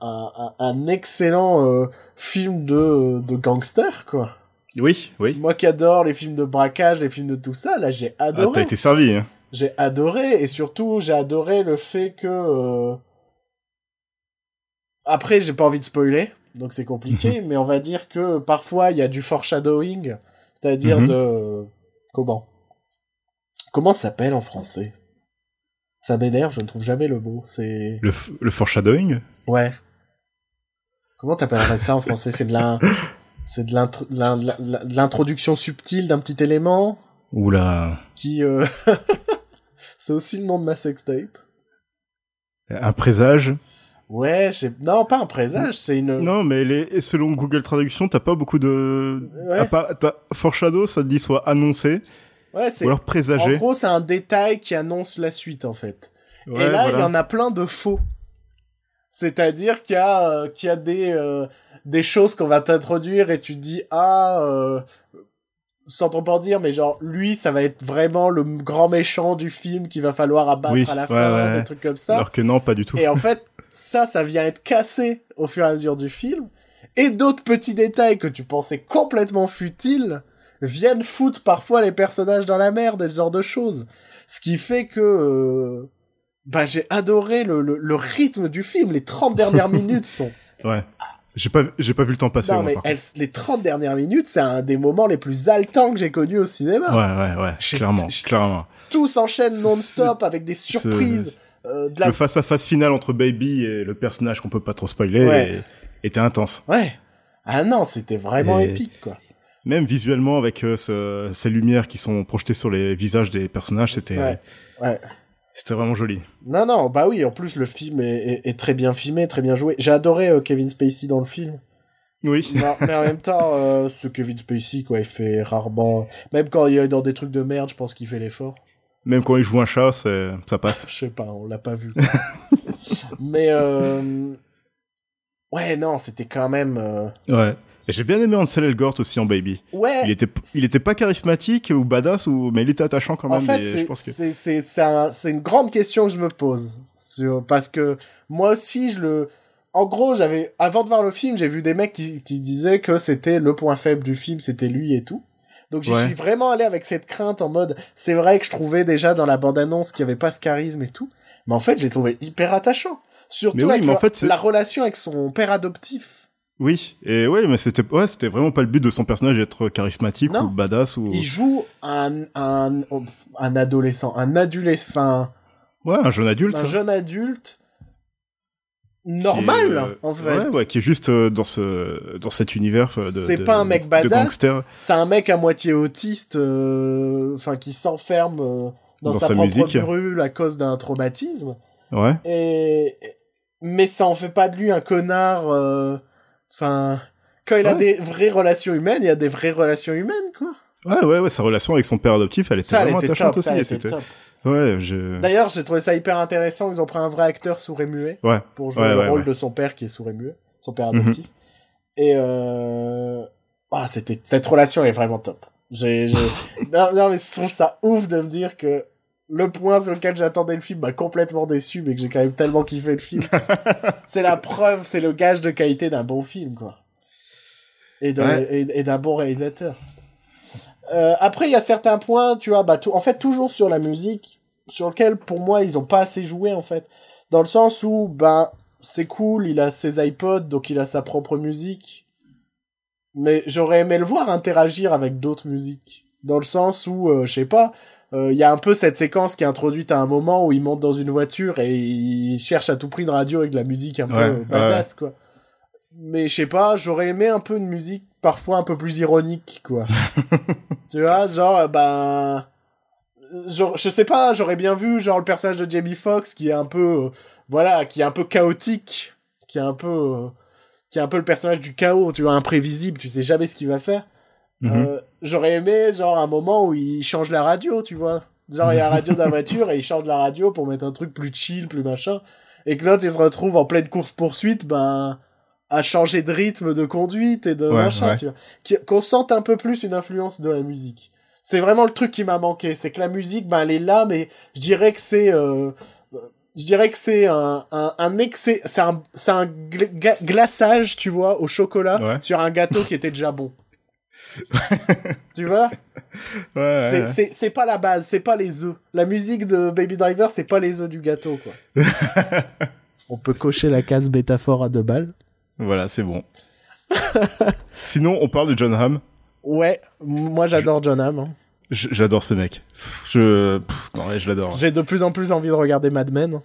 un, excellent euh, film de, de gangster, quoi. Oui, oui. Moi qui adore les films de braquage, les films de tout ça, là, j'ai Ah, adoré. t'as été servi, hein. J'ai adoré et surtout j'ai adoré le fait que après j'ai pas envie de spoiler donc c'est compliqué mais on va dire que parfois il y a du foreshadowing c'est-à-dire Mhm. de comment? Comment ça s'appelle en français? Ça m'énerve je ne trouve jamais le mot c'est Le, le foreshadowing? Ouais. Comment t'appellerais ça en français? C'est de la c'est de l'introduction subtile d'un petit élément? Oula. qui euh, *laughs* c'est aussi le nom de ma sextape. Un présage? Ouais, c'est non pas un présage, c'est une. Non, mais les, selon Google Traduction, t'as pas beaucoup de... Ouais. à part- t'as- foreshadow, ça te dit soit annoncé, Ouais, c'est. ou alors En présager. gros, c'est un détail qui annonce la suite en fait. Ouais, Et là, il voilà. y en a plein de faux. C'est-à-dire qu'il y a euh, qu'il y a des euh, des choses qu'on va t'introduire et tu te dis ah euh, sans trop en dire, mais genre lui, ça va être vraiment le grand méchant du film qu'il va falloir abattre Oui, à la ouais, fin, ouais. des trucs comme ça. Alors que non, pas du tout. Et en fait, ça, ça vient être cassé au fur et à mesure du film. Et d'autres petits détails que tu pensais complètement futiles viennent foutre parfois les personnages dans la merde ce genre de choses. Ce qui fait que euh, bah j'ai adoré le, le, le rythme du film. Les 30 dernières *laughs* minutes sont Ouais. J'ai pas, j'ai pas vu le temps passer. non moi, mais elles- les 30 dernières minutes, c'est un des moments les plus haletants que j'ai connus au cinéma. Ouais, ouais, ouais. Clairement, clairement. Tout s'enchaîne non-stop avec des surprises. euh, de la... Le face à face final entre Baby et le personnage qu'on peut pas trop spoiler Ouais. était intense. Ouais. Ah non, c'était vraiment Et- épique quoi. Même visuellement avec euh, ce- ces lumières qui sont projetées sur les visages des personnages, c'était, Ouais. Ouais. C'était vraiment joli. Non, non, bah oui, en plus le film est, est- est très bien filmé, très bien joué. J'ai adoré euh, Kevin Spacey dans le film. Oui. Non, mais en *laughs* même temps, euh, ce Kevin Spacey, quoi, il fait rarement... Même quand il est dans des trucs de merde, je pense qu'il fait l'effort. Même quand il joue un chat, ça passe. Je sais pas, on l'a pas vu. *laughs* mais... Euh... Ouais, non, c'était quand même... Ouais. Et j'ai bien aimé Ansel Elgort aussi en Baby. Ouais, Il était, il était pas charismatique ou badass ou, mais il était attachant quand même. en fait, c'est que... un- une grande question que je me pose. Sur, parce que moi aussi, je le... En gros, j'avais avant de voir le film, j'ai vu des mecs qui, qui disaient que c'était le point faible du film, c'était lui et tout. Donc j'y Ouais. suis vraiment allé avec cette crainte en mode, c'est vrai que je trouvais déjà dans la bande-annonce qu'il y avait pas ce charisme et tout, mais en fait, j'ai trouvé hyper attachant. Surtout Mais oui, avec mais en fait, la relation avec son père adoptif. Oui. Et ouais, mais c'était, ouais, c'était vraiment pas le but de son personnage d'être charismatique Non. ou badass ou, Il joue un, un, un adolescent, un adolescent, enfin, ouais, un jeune adulte. un hein, jeune adulte est, normal, euh, en fait. Ouais, ouais, qui est juste euh, dans ce, dans cet univers euh, de, C'est pas un mec badass. C'est un mec à moitié autiste, euh, enfin qui s'enferme dans, Dans sa, sa propre bulle à cause d'un traumatisme. Ouais. Et mais ça en fait pas de lui un connard. Enfin, quand il a des vraies relations humaines, il y a des vraies relations humaines, quoi. Ouais, ouais, ouais, sa relation avec son père adoptif, elle était Ça, elle vraiment était attachante top. aussi. elle c'était, ouais, je, D'ailleurs, j'ai trouvé ça hyper intéressant. Ils ont pris un vrai acteur sourd et muet ouais, pour jouer Ouais, le ouais, rôle de son père qui est sourd et muet, son père adoptif. Et euh... ah, c'était cette relation est vraiment top. J'ai... *laughs* non, non, mais je trouve ça ouf de me dire que le point sur lequel j'attendais le film m'a complètement déçu, mais que j'ai quand même tellement kiffé le film. *laughs* c'est la preuve, c'est le gage de qualité d'un bon film, quoi. Et, Ouais. d'un bon réalisateur. Euh, après, il y a certains points, tu vois, bah, en fait, toujours sur la musique, sur lequel, pour moi, ils ont pas assez joué, en fait. Dans le sens où, ben, c'est cool, il a ses iPods, donc il a sa propre musique. Mais j'aurais aimé le voir interagir avec d'autres musiques. Dans le sens où, euh, je sais pas, il y a un peu cette séquence qui est introduite à un moment où il monte dans une voiture et il cherche à tout prix une radio avec de la musique un peu Ouais, euh, badass, quoi. Mais je sais pas, j'aurais aimé un peu une musique parfois un peu plus ironique, quoi. *laughs* tu vois, genre, euh, ben... genre, je sais pas, j'aurais bien vu genre le personnage de Jamie Foxx qui est un peu, euh, voilà, qui est un peu chaotique, qui est un peu, euh, qui est un peu le personnage du chaos, tu vois, imprévisible, tu sais jamais ce qu'il va faire. Mhm. Euh, j'aurais aimé genre un moment où il change la radio, tu vois. Genre il y a la radio de la voiture et il change la radio pour mettre un truc plus chill, plus machin. Et que l'autre il se retrouve en pleine course poursuite, ben à changer de rythme de conduite et de Ouais, machin, ouais. tu vois. Qui- Qu'on sente un peu plus une influence de la musique. C'est vraiment le truc qui m'a manqué, c'est que la musique, ben elle est là, mais je dirais que c'est, euh, je dirais que c'est un, un, un excès, c'est un, c'est un gla- glaçage, tu vois, au chocolat Ouais. sur un gâteau qui était déjà bon. *laughs* tu vois? Ouais, c'est, ouais. pas la base, c'est pas les œufs. La musique de Baby Driver, c'est pas les œufs du gâteau, quoi. *laughs* On peut cocher la case métaphore à deux balles. Voilà, c'est bon. *laughs* Sinon, on parle de John Hamm. Ouais, moi j'adore John Hamm. hein. J'adore ce mec. Je, pff, non, ouais, je l'adore. J'ai de plus en plus envie de regarder Mad Men.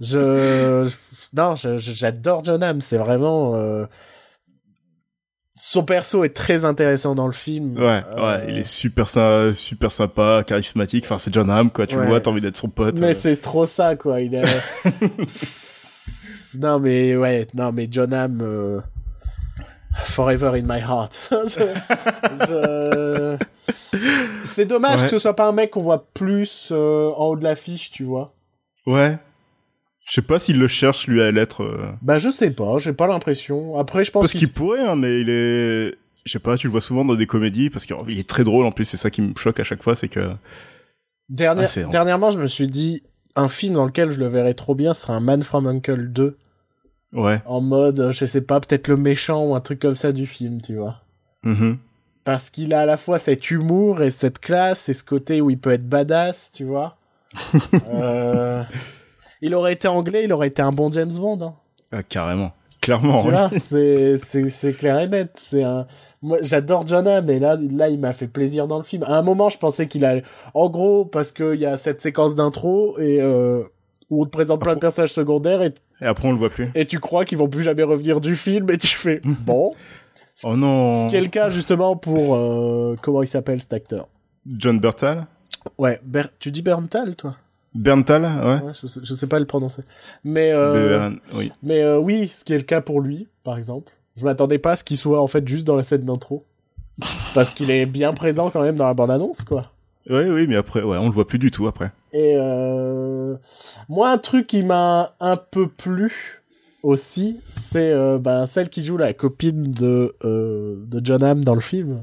je... Non, j'adore John Hamm, c'est vraiment... euh, Son perso est très intéressant dans le film. Ouais, Euh, ouais, il est super, sy- super sympa, charismatique. Enfin, c'est John Hamm, quoi. Tu Ouais. le vois, t'as envie d'être son pote. Mais euh. c'est trop ça, quoi. Il est... *laughs* non, mais ouais, non, mais John Hamm... euh, Forever in my heart. *laughs* Je- je- C'est dommage Ouais. que ce soit pas un mec qu'on voit plus euh, en haut de l'affiche, tu vois. Ouais. Je sais pas s'il le cherche, lui, à l'être. euh, Bah je sais pas, j'ai pas l'impression. Après je pense Parce qu'il pourrait, hein, mais il est... Je sais pas, tu le vois souvent dans des comédies, parce qu'il est très drôle, en plus, c'est ça qui me choque à chaque fois, c'est que... Ah, dernièrement je me suis dit un film dans lequel je le verrais trop bien ce serait un Man from Uncle 2 Ouais. en mode euh, je sais pas peut-être le méchant ou un truc comme ça du film tu vois. Mhm. parce qu'il a à la fois cet humour et cette classe et ce côté où il peut être badass, tu vois. *laughs* Euh, Il aurait été anglais, il aurait été un bon James Bond. Hein. Ah, carrément. Clairement, Tu vois, c'est clair et net. C'est un. Moi, j'adore John Hamm, mais là, là, il m'a fait plaisir dans le film. À un moment, je pensais qu'il allait. En gros, parce qu'il y a cette séquence d'intro et euh, où on te présente plein de personnages secondaires et, Et après, on le voit plus. et tu crois qu'ils vont plus jamais revenir du film et tu fais *laughs* bon. Oh non. Ce qui est le cas justement pour euh, comment il s'appelle cet acteur? John Bertal? Ouais, Ber- tu dis Berntal, toi? Berntal, ouais. Ouais, je, sais, je sais pas le prononcer. Mais euh, Bern- oui. Mais euh, oui, ce qui est le cas pour lui, par exemple. Je m'attendais pas à ce qu'il soit en fait juste dans la scène d'intro. *laughs* Parce qu'il est bien présent quand même dans la bande-annonce, quoi. Oui, oui, mais après, ouais, on le voit plus du tout après. Et euh... moi, un truc qui m'a un peu plu aussi, c'est euh, ben, celle qui joue la copine de, euh, de John Hamm dans le film.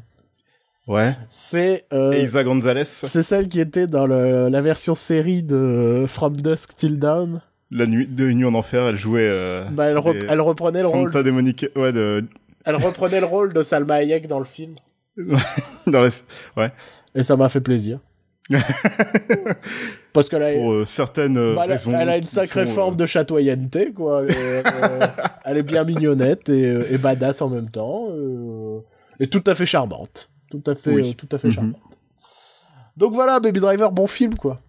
Ouais. C'est euh, Isa Gonzalez, c'est celle qui était dans le, la version série de From Dusk Till Dawn. la nuit de Nuit en Enfer, elle jouait. Euh, Bah, elle, rep- elle reprenait le rôle. Santa Demonica, ouais, de, Elle reprenait le rôle de Salma Hayek dans le film. *laughs* dans la, ouais. Et ça m'a fait plaisir. *laughs* Parce qu'elle a, Pour euh, certaines euh, bah, elle a- raisons. elle a une sacrée sont, euh, forme de chatoyenneté, quoi. Euh, *laughs* elle est bien mignonnette et, euh, et badass en même temps. euh, et tout à fait charmante. Tout à fait, Oui. euh, tout à fait Mhm. charmante. Donc voilà, Baby Driver, bon film, quoi.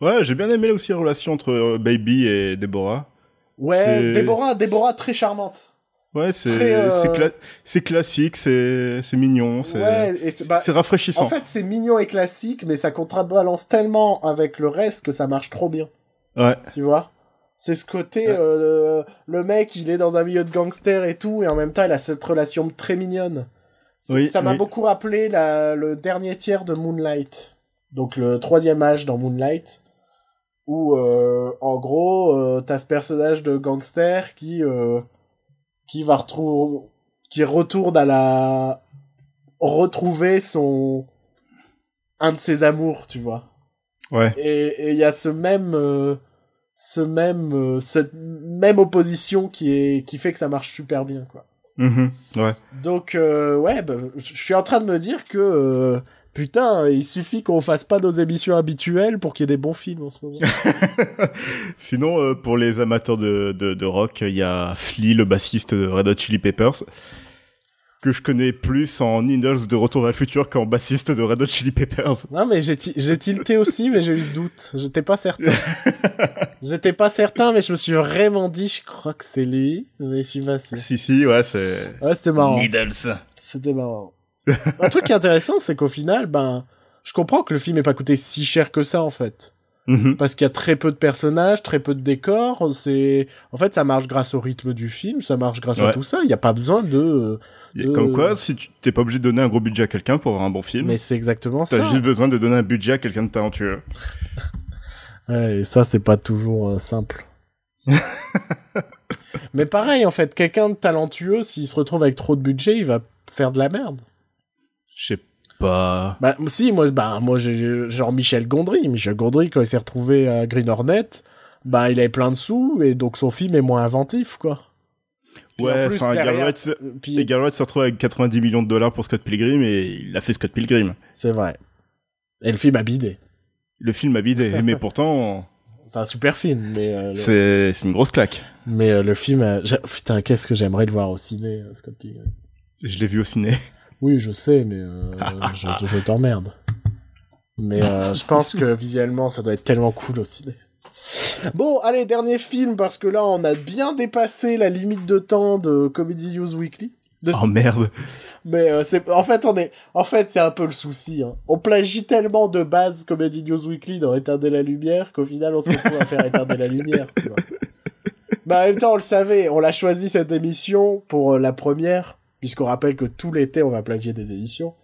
Ouais, j'ai bien aimé aussi la relation entre euh, Baby et Deborah. Ouais, Déborah, Déborah très charmante. Ouais, c'est Très, euh, c'est cla- c'est classique, c'est c'est mignon, c'est Ouais, bah, c'est rafraîchissant. En fait, c'est mignon et classique, mais ça contrebalance tellement avec le reste que ça marche trop bien. Ouais. tu vois? C'est ce côté Ouais. euh, le mec il est dans un milieu de gangster et tout et en même temps il a cette relation très mignonne Oui, ça m'a oui. beaucoup rappelé la, le dernier tiers de Moonlight donc le troisième âge dans Moonlight où euh, en gros euh, t'as ce personnage de gangster qui euh, qui va retrouver qui retourne à la retrouver son un de ses amours tu vois Ouais. et il y a ce même euh, ce même cette même opposition qui est qui fait que ça marche super bien quoi Mhm. Ouais. donc euh, ouais bah, je suis en train de me dire que euh, putain il suffit qu'on fasse pas nos émissions habituelles pour qu'il y ait des bons films en ce moment *laughs* Sinon, euh, pour les amateurs de, de, de rock, il y a Flea, le bassiste de Red Hot Chili Peppers, que je connais plus en Needles de Retour vers le futur qu'en bassiste de Red Hot Chili Peppers. non mais j'ai tilté aussi mais j'ai eu ce doute j'étais pas certain *laughs* j'étais pas certain mais je me suis vraiment dit je crois que c'est lui mais je suis pas sûr Si, si, ouais, c'est... ouais c'était marrant Needles. C'était marrant. Un truc qui est intéressant, c'est qu'au final, ben, je comprends que le film ait pas coûté si cher que ça, en fait. Mhm. Parce qu'il y a très peu de personnages, très peu de décors. C'est, en fait, ça marche grâce au rythme du film, ça marche grâce à tout ça. Il n'y a pas besoin de, Comme quoi, si tu t'es pas obligé de donner un gros budget à quelqu'un pour avoir un bon film, mais c'est exactement ça. t'as juste besoin de donner un budget à quelqu'un de talentueux. Ouais, et ça, c'est pas toujours euh, simple. *laughs* mais pareil, en fait, quelqu'un de talentueux, s'il se retrouve avec trop de budget, il va faire de la merde. Je sais pas... Bah, si, moi, bah, moi, j'ai, genre Michel Gondry. Michel Gondry, quand il s'est retrouvé à Green Hornet, bah, il avait plein de sous, et donc son film est moins inventif, quoi. Puis Ouais, enfin, derrière- euh, puis- et Garrett s'est retrouvé avec 90 millions de dollars pour Scott Pilgrim et il a fait Scott Pilgrim. c'est vrai. Et le film a bidé. Le film a bidé, mais *laughs* pourtant, C'est un super film, mais, euh, le... c'est une grosse claque. mais euh, le film, a- putain, qu'est-ce que j'aimerais le voir au ciné, euh, Scott Pilgrim. Je l'ai vu au ciné. *laughs* Oui, je sais, mais euh, *laughs* je, je t'emmerde. Mais je pense que visuellement, ça doit être tellement cool au ciné. Bon, allez, dernier film, parce que là, on a bien dépassé la limite de temps de Comedy News Weekly. De- Oh merde. Mais euh, c'est en fait, on est en fait, c'est un peu le souci. Hein. On plagie tellement de base Comedy News Weekly dans Éteindre la lumière qu'au final, on se retrouve à faire Éteindre la lumière. Tu vois. Bah, en même temps, on le savait. On l'a choisi cette émission pour euh, la première, puisqu'on rappelle que tout l'été, on va plagier des émissions.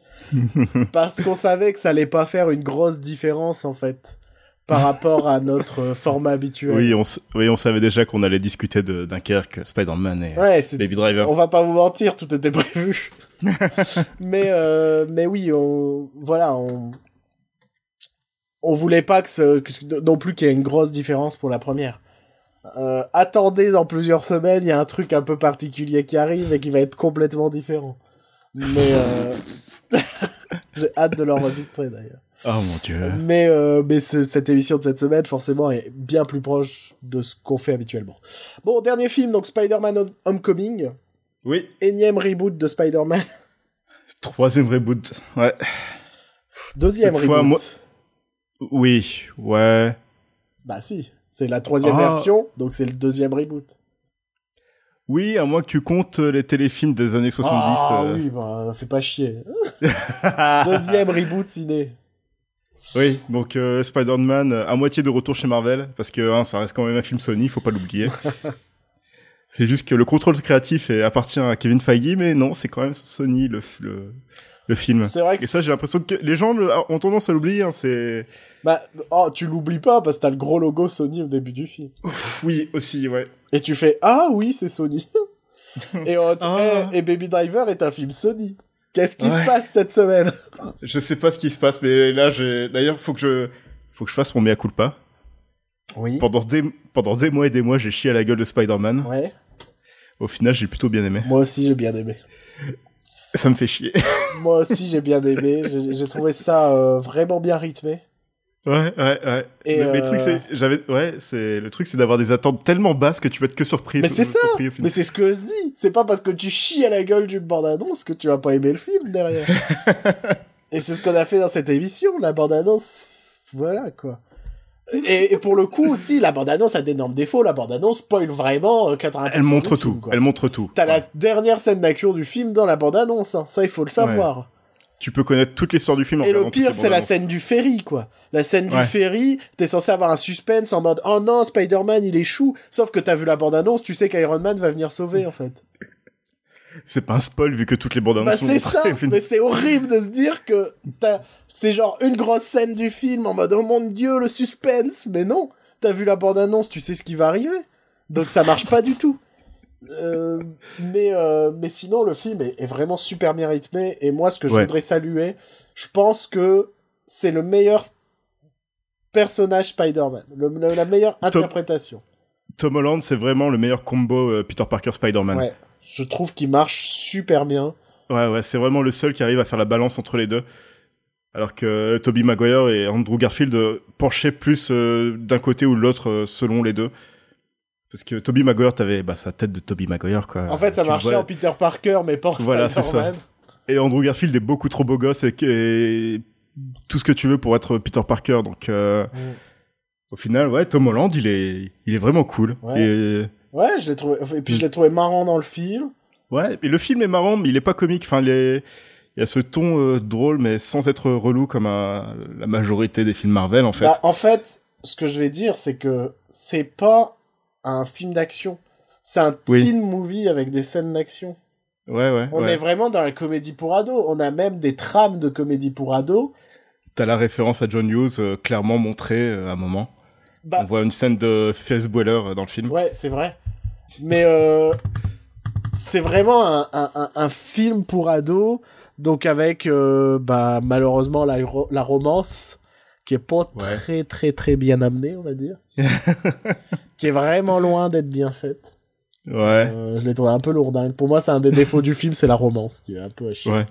*laughs* Parce qu'on savait que ça allait pas faire une grosse différence, en fait, par rapport à notre euh, format habituel. Oui, on, s- oui, on savait déjà qu'on allait discuter de Dunkerque, Spider-Man et... Ouais, Baby Driver. On va pas vous mentir, tout était prévu. *laughs* mais euh, mais oui, on voilà, on on voulait pas que, ce, que- non plus qu'il y ait une grosse différence pour la première. Euh, attendez dans plusieurs semaines, il y a un truc un peu particulier qui arrive et qui va être complètement différent. Mais euh, *laughs* J'ai hâte de l'enregistrer d'ailleurs. Oh mon dieu. Mais, euh, mais ce- cette émission de cette semaine, forcément, est bien plus proche de ce qu'on fait habituellement. Bon, dernier film, donc Spider-Man Hom- Homecoming. Oui. Énième reboot de Spider-Man. *laughs* Troisième reboot. Ouais. Deuxième Cette reboot. fois, moi- Oui. Ouais. Bah si, c'est la troisième Ah. version, donc c'est le deuxième reboot. Oui, à moins que tu comptes euh, les téléfilms des années 70. Ah euh. oui, bah fais pas chier. *laughs* Deuxième reboot ciné. Oui, donc euh, Spider-Man euh, à moitié de retour chez Marvel, parce que hein, ça reste quand même un film Sony, faut pas l'oublier. *laughs* c'est juste que le contrôle créatif est- appartient à Kevin Feige, mais non, c'est quand même Sony le, le, le film. C'est vrai que Et ça, j'ai l'impression que les gens le- ont tendance à l'oublier. Hein, c'est bah oh, tu l'oublies pas parce que t'as le gros logo Sony au début du film. oui aussi, ouais. Et tu fais ah oui, c'est Sony. *laughs* et, euh, Ah. et, et Baby Driver est un film Sony. Qu'est-ce qui Ouais. se passe cette semaine? Je sais pas ce qui se passe, mais là, j'ai. D'ailleurs, faut que je faut que je fasse mon mea culpa. Oui. Pendant des pendant des mois et des mois, j'ai chié à la gueule de Spider-Man. Ouais. Au final, j'ai plutôt bien aimé. Moi aussi j'ai bien aimé. Ça me fait chier. Moi aussi j'ai bien aimé. *laughs* J'ai j'ai trouvé ça euh, vraiment bien rythmé. Ouais, ouais, ouais. Et, mais, mais le euh, truc, c'est, j'avais, ouais, c'est, le truc, c'est d'avoir des attentes tellement basses que tu vas être que surpris. Mais c'est ça, surpris. Mais c'est ce que je dis. C'est pas parce que tu chies à la gueule d'une bande-annonce que tu vas pas aimer le film derrière. *laughs* et c'est ce qu'on a fait dans cette émission, la bande-annonce. Voilà, quoi. Et, et pour le coup aussi, la bande-annonce a d'énormes défauts. La bande-annonce spoil vraiment euh, 80% Elle montre du tout. film, quoi. Elle montre tout. T'as la dernière scène d'action du film dans la bande-annonce. hein. Ça, il faut le savoir. Tu peux connaître toute l'histoire du film. en Et le pire, c'est la scène du ferry, quoi. La scène du ferry, t'es censé avoir un suspense en mode Oh non, Spider-Man, il échoue. Sauf que t'as vu la bande-annonce, tu sais qu'Iron Man va venir sauver, en fait. *laughs* C'est pas un spoil vu que toutes les bandes Bah annonces sont c'est ça, mais c'est horrible de se dire que t'as... c'est genre une grosse scène du film en mode oh mon dieu le suspense, mais non, t'as vu la bande annonce, tu sais ce qui va arriver, donc ça marche pas du tout. Euh, mais euh, mais sinon le film est, est vraiment super bien rythmé et moi ce que je Ouais. voudrais saluer, je pense que c'est le meilleur personnage Spider-Man, la meilleure interprétation. Tom Holland, c'est vraiment le meilleur combo euh, Peter Parker Spider-Man. Ouais, je trouve qu'il marche super bien. Ouais, ouais, c'est vraiment le seul qui arrive à faire la balance entre les deux. Alors que Tobey Maguire et Andrew Garfield penchaient plus d'un côté ou de l'autre selon les deux. Parce que Tobey Maguire, t'avais bah, sa tête de Tobey Maguire, quoi. En fait, ça Tu marchait vois. en Peter Parker, mais pas en Voilà, c'est Spider-Man. Et Andrew Garfield est beaucoup trop beau gosse et, et tout ce que tu veux pour être Peter Parker. Donc, euh, Mm. au final, ouais, Tom Holland, il est, il est vraiment cool. Ouais. Et, Ouais, je l'ai trouvé. Et puis je l'ai trouvé marrant dans le film. ouais, et le film est marrant, mais il est pas comique. Enfin, il est, il y a ce ton euh, drôle, mais sans être relou comme la majorité des films Marvel, en fait. Bah, en fait, ce que je vais dire, c'est que c'est pas un film d'action. C'est un Oui. teen movie avec des scènes d'action. ouais, ouais. On ouais. est vraiment dans la comédie pour ados. On a même des trames de comédie pour ados. T'as la référence à John Hughes euh, clairement montrée euh, à un moment. Bah, On voit une scène de Ferris Bueller euh, dans le film. ouais, c'est vrai. Mais euh, c'est vraiment un, un, un, un film pour ados. Donc avec, euh, bah, malheureusement, la, ro- la romance qui est pas Ouais. très très très bien amenée, on va dire. *laughs* qui est vraiment loin d'être bien faite. Ouais, Euh, je l'ai trouvé un peu lourdingue. Pour moi, c'est un des défauts du film, c'est la romance qui est un peu à chier. ouais.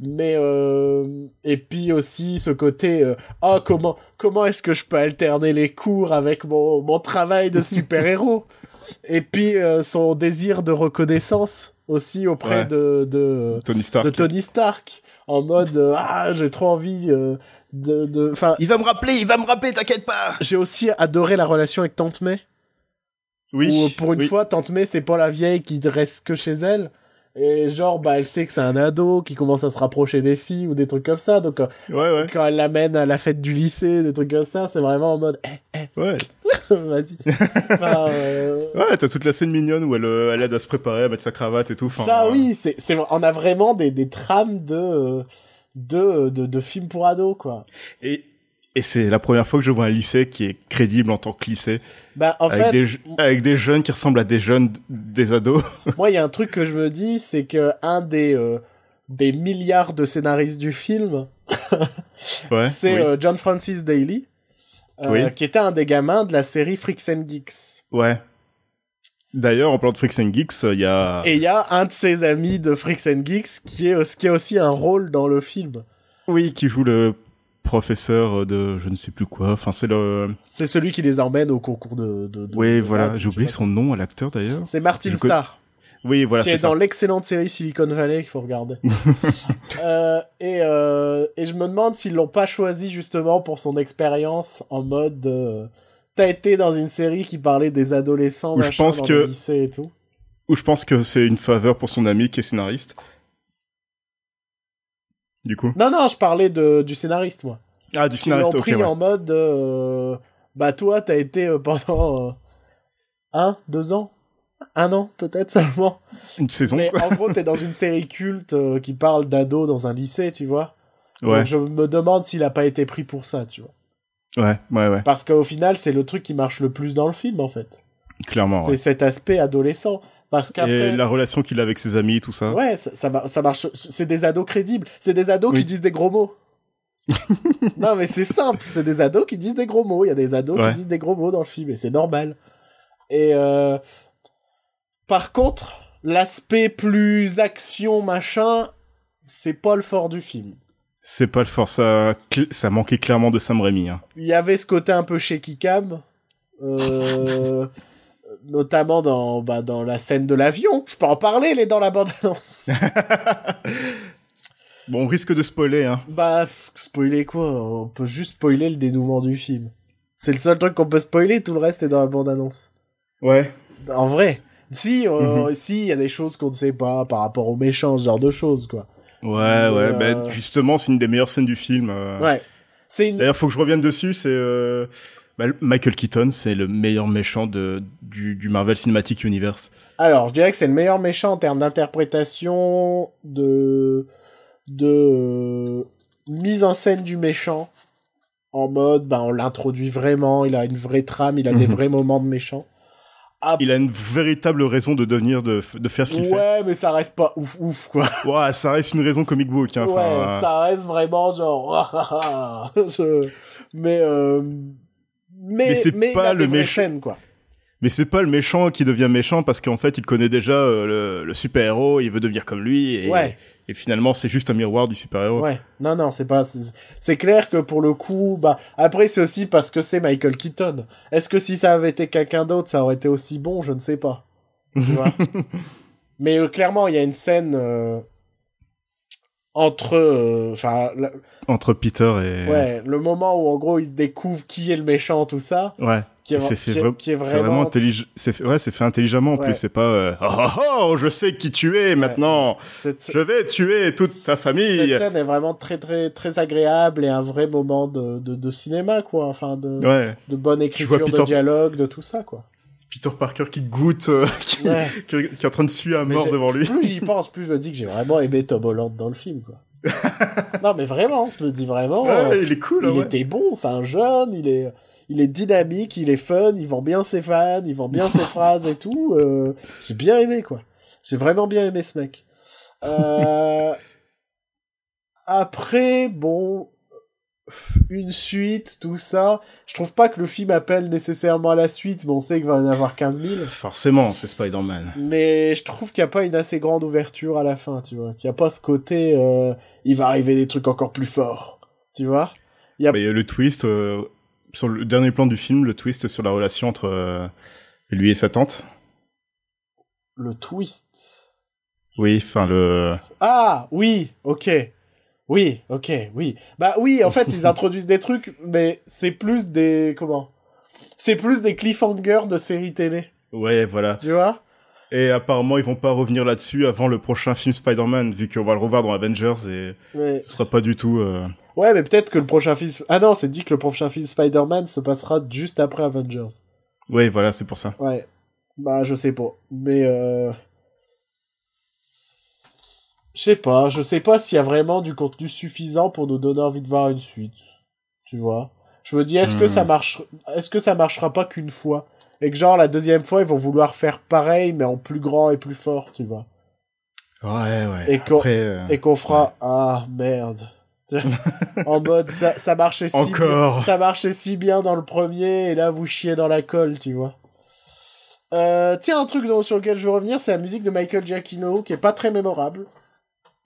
Mais euh, et puis aussi ce côté euh, ah comment comment est-ce que je peux alterner les cours avec mon mon travail de super héros et puis son désir de reconnaissance aussi auprès Ouais. de de Tony Stark. de Tony Stark en mode ah j'ai trop envie de de Il va me rappeler, il va me rappeler, t'inquiète pas. j'ai aussi adoré la relation avec Tante May Oui. où, pour une oui. fois, Tante May, c'est pas la vieille qui reste que chez elle. Et genre, bah, elle sait que c'est un ado qui commence à se rapprocher des filles ou des trucs comme ça. Donc, euh, Ouais, ouais, quand elle l'amène à la fête du lycée, des trucs comme ça, c'est vraiment en mode, eh, ouais. eh, *laughs* vas-y. Enfin, euh, Ouais, t'as toute la scène mignonne où elle, euh, elle aide à se préparer, à mettre sa cravate et tout. Enfin, ça, euh, oui, c'est, c'est, on a vraiment des, des trames de, de, de, de films pour ados, quoi. Et, et c'est la première fois que je vois un lycée qui est crédible en tant que lycée. Bah, en avec, fait, des, avec des jeunes qui ressemblent à des jeunes, des ados. *laughs* moi, il y a un truc que je me dis, c'est que un des, euh, des milliards de scénaristes du film, *laughs* Ouais. c'est oui. euh, John Francis Daly, euh, Oui. qui était un des gamins de la série Freaks and Geeks. Ouais. D'ailleurs, en parlant de Freaks and Geeks, il y a... Et il y a un de ses amis de Freaks and Geeks qui, est, qui a aussi un rôle dans le film. Oui, qui joue le professeur de je ne sais plus quoi. Enfin, c'est le. C'est celui qui les emmène au concours de. de, de- Oui, de voilà. J'ai oublié son nom à l'acteur d'ailleurs. C'est Martin Je Starr. Oui, voilà, qui est dans l'excellente série Silicon Valley qu'il faut regarder. *laughs* Euh, et, euh, et je me demande s'ils l'ont pas choisi justement pour son expérience en mode euh, t'as été dans une série qui parlait des adolescents je pense dans que- lycée et tout. Ou je pense que c'est une faveur pour son ami qui est scénariste. Du coup. Non non, je parlais de, du scénariste moi. Ah, du scénariste, ok, pris ouais. en mode euh, bah toi t'as été euh, pendant euh, un deux ans? Un an peut-être seulement. Une saison, Mais en gros t'es dans une série culte qui parle d'ados dans un lycée tu vois. Ouais, Donc je me demande s'il a pas été pris pour ça, tu vois. Ouais, ouais, ouais. Parce qu'au final, c'est le truc qui marche le plus dans le film, en fait. Clairement, C'est ouais. cet aspect adolescent. Parce Et la relation qu'il a avec ses amis, tout ça. Ouais, ça, ça, ça marche. C'est des ados crédibles. C'est des ados Oui. qui disent des gros mots. *laughs* non, mais c'est simple. C'est des ados qui disent des gros mots. Il y a des ados Ouais. qui disent des gros mots dans le film. Et c'est normal. Et euh... par contre, l'aspect plus action, machin, c'est pas le fort du film. C'est pas le fort, ça, ça manquait clairement de Sam Raimi. Hein. il y avait ce côté un peu shaky cam, euh, *laughs* notamment dans, bah, dans la scène de l'avion. Je peux en parler, elle est dans la bande-annonce. *laughs* Bon, on risque de spoiler, hein. bah, spoiler quoi? On peut juste spoiler le dénouement du film. C'est le seul truc qu'on peut spoiler, tout le reste est dans la bande-annonce. Ouais. En vrai. Si, euh, Mhm. si, il y a des choses qu'on ne sait pas par rapport aux méchants, ce genre de choses, quoi. Ouais, ouais, euh, bah, justement, c'est une des meilleures scènes du film. euh. Ouais. C'est une... D'ailleurs, faut que je revienne dessus, c'est... euh, bah, Michael Keaton, c'est le meilleur méchant de, du, du Marvel Cinematic Universe. Alors, je dirais que c'est le meilleur méchant en termes d'interprétation, de de mise en scène du méchant, en mode, ben on l'introduit vraiment, il a une vraie trame, il a des *laughs* vrais moments de méchant. Ah, Il a une véritable raison de devenir, de, de faire ce qu'il ouais, mais ça reste pas ouf ouf quoi. fait. Ouais, ça reste une raison comic book. Hein, ouais, euh, ça reste vraiment genre. *laughs* ah, ah, mais euh, mais Mais c'est pas le méchant- quoi. Mais c'est pas le méchant qui devient méchant parce qu'en fait, il connaît déjà euh, le, le super-héros, il veut devenir comme lui, et, Ouais. Et finalement, c'est juste un miroir du super-héros. Ouais, non, non, c'est pas. c'est- clair que pour le coup, bah après c'est aussi parce que c'est Michael Keaton. Est-ce que si ça avait été quelqu'un d'autre, ça aurait été aussi bon? Je ne sais pas. Tu vois? *laughs* Mais euh, clairement, il y a une scène euh, entre, euh, enfin, la- Entre Peter et... ouais, le moment où en gros il découvre qui est le méchant, tout ça, Ouais. Qui est, Et c'est fait qui est- vra- qui est C'est vraiment vraiment. C'est fait... Ouais, c'est fait intelligemment en Ouais. plus. C'est pas euh, oh, oh, oh, je sais qui tu es maintenant. Cette, Je vais tuer toute ta cette famille. scène est vraiment très très très agréable et un vrai moment de, de, de cinéma quoi, enfin de, Ouais. de bonne écriture de Peter- dialogue, de tout ça quoi. Peter Parker qui goûte, euh, *laughs* qui... Qui- qui est en train de suer à mort devant lui. Plus j'y pense, plus je me dis que j'ai vraiment aimé Tom Holland dans le film, quoi. *laughs* non, mais vraiment, je me dis vraiment, euh, il est cool. il ouais. était bon, c'est un jeune, il est, il est dynamique, il est fun, il vend bien ses fans, il vend bien ses *laughs* phrases et tout. euh, j'ai bien aimé, quoi. J'ai vraiment bien aimé ce mec. Euh... *laughs* Après, bon, une suite, tout ça. Je trouve pas que le film appelle nécessairement à la suite, mais on sait qu'il va y en avoir 15 000. Forcément, c'est Spider-Man. Mais je trouve qu'il n'y a pas une assez grande ouverture à la fin, tu vois. Qu'il n'y a pas ce côté, euh, il va arriver des trucs encore plus forts, tu vois. Y a- Mais le twist, euh, sur le dernier plan du film, le twist sur la relation entre euh, lui et sa tante. Le twist. Oui, enfin le... Ah, oui, ok. Oui, ok, oui. Bah oui, en fait, ils *laughs* introduisent des trucs, mais c'est plus des... Comment? C'est plus des cliffhangers de séries télé, Ouais, voilà. tu vois? Et apparemment, ils vont pas revenir là-dessus avant le prochain film Spider-Man, vu qu'on va le revoir dans Avengers et ce sera pas du tout... euh, Ouais, mais peut-être que le prochain film... Ah non, c'est dit que le prochain film Spider-Man se passera juste après Avengers. Ouais, voilà, c'est pour ça. Ouais. Bah, je sais pas. Mais, euh... Je sais pas. Je sais pas s'il y a vraiment du contenu suffisant pour nous donner envie de voir une suite. Tu vois? Je me dis, est-ce que Hmm. ça marche... Est-ce que ça marchera pas qu'une fois? Et que genre, la deuxième fois, ils vont vouloir faire pareil, mais en plus grand et plus fort, tu vois? Ouais, ouais. Et qu'on- euh, Et qu'on fera... Ah, merde. *laughs* en mode, ça, ça marchait si Encore. bien, ça marchait si bien dans le premier, et là, vous chiez dans la colle, tu vois. Euh, tiens, un truc dont- sur lequel je veux revenir, c'est la musique de Michael Giacchino, qui est pas très mémorable.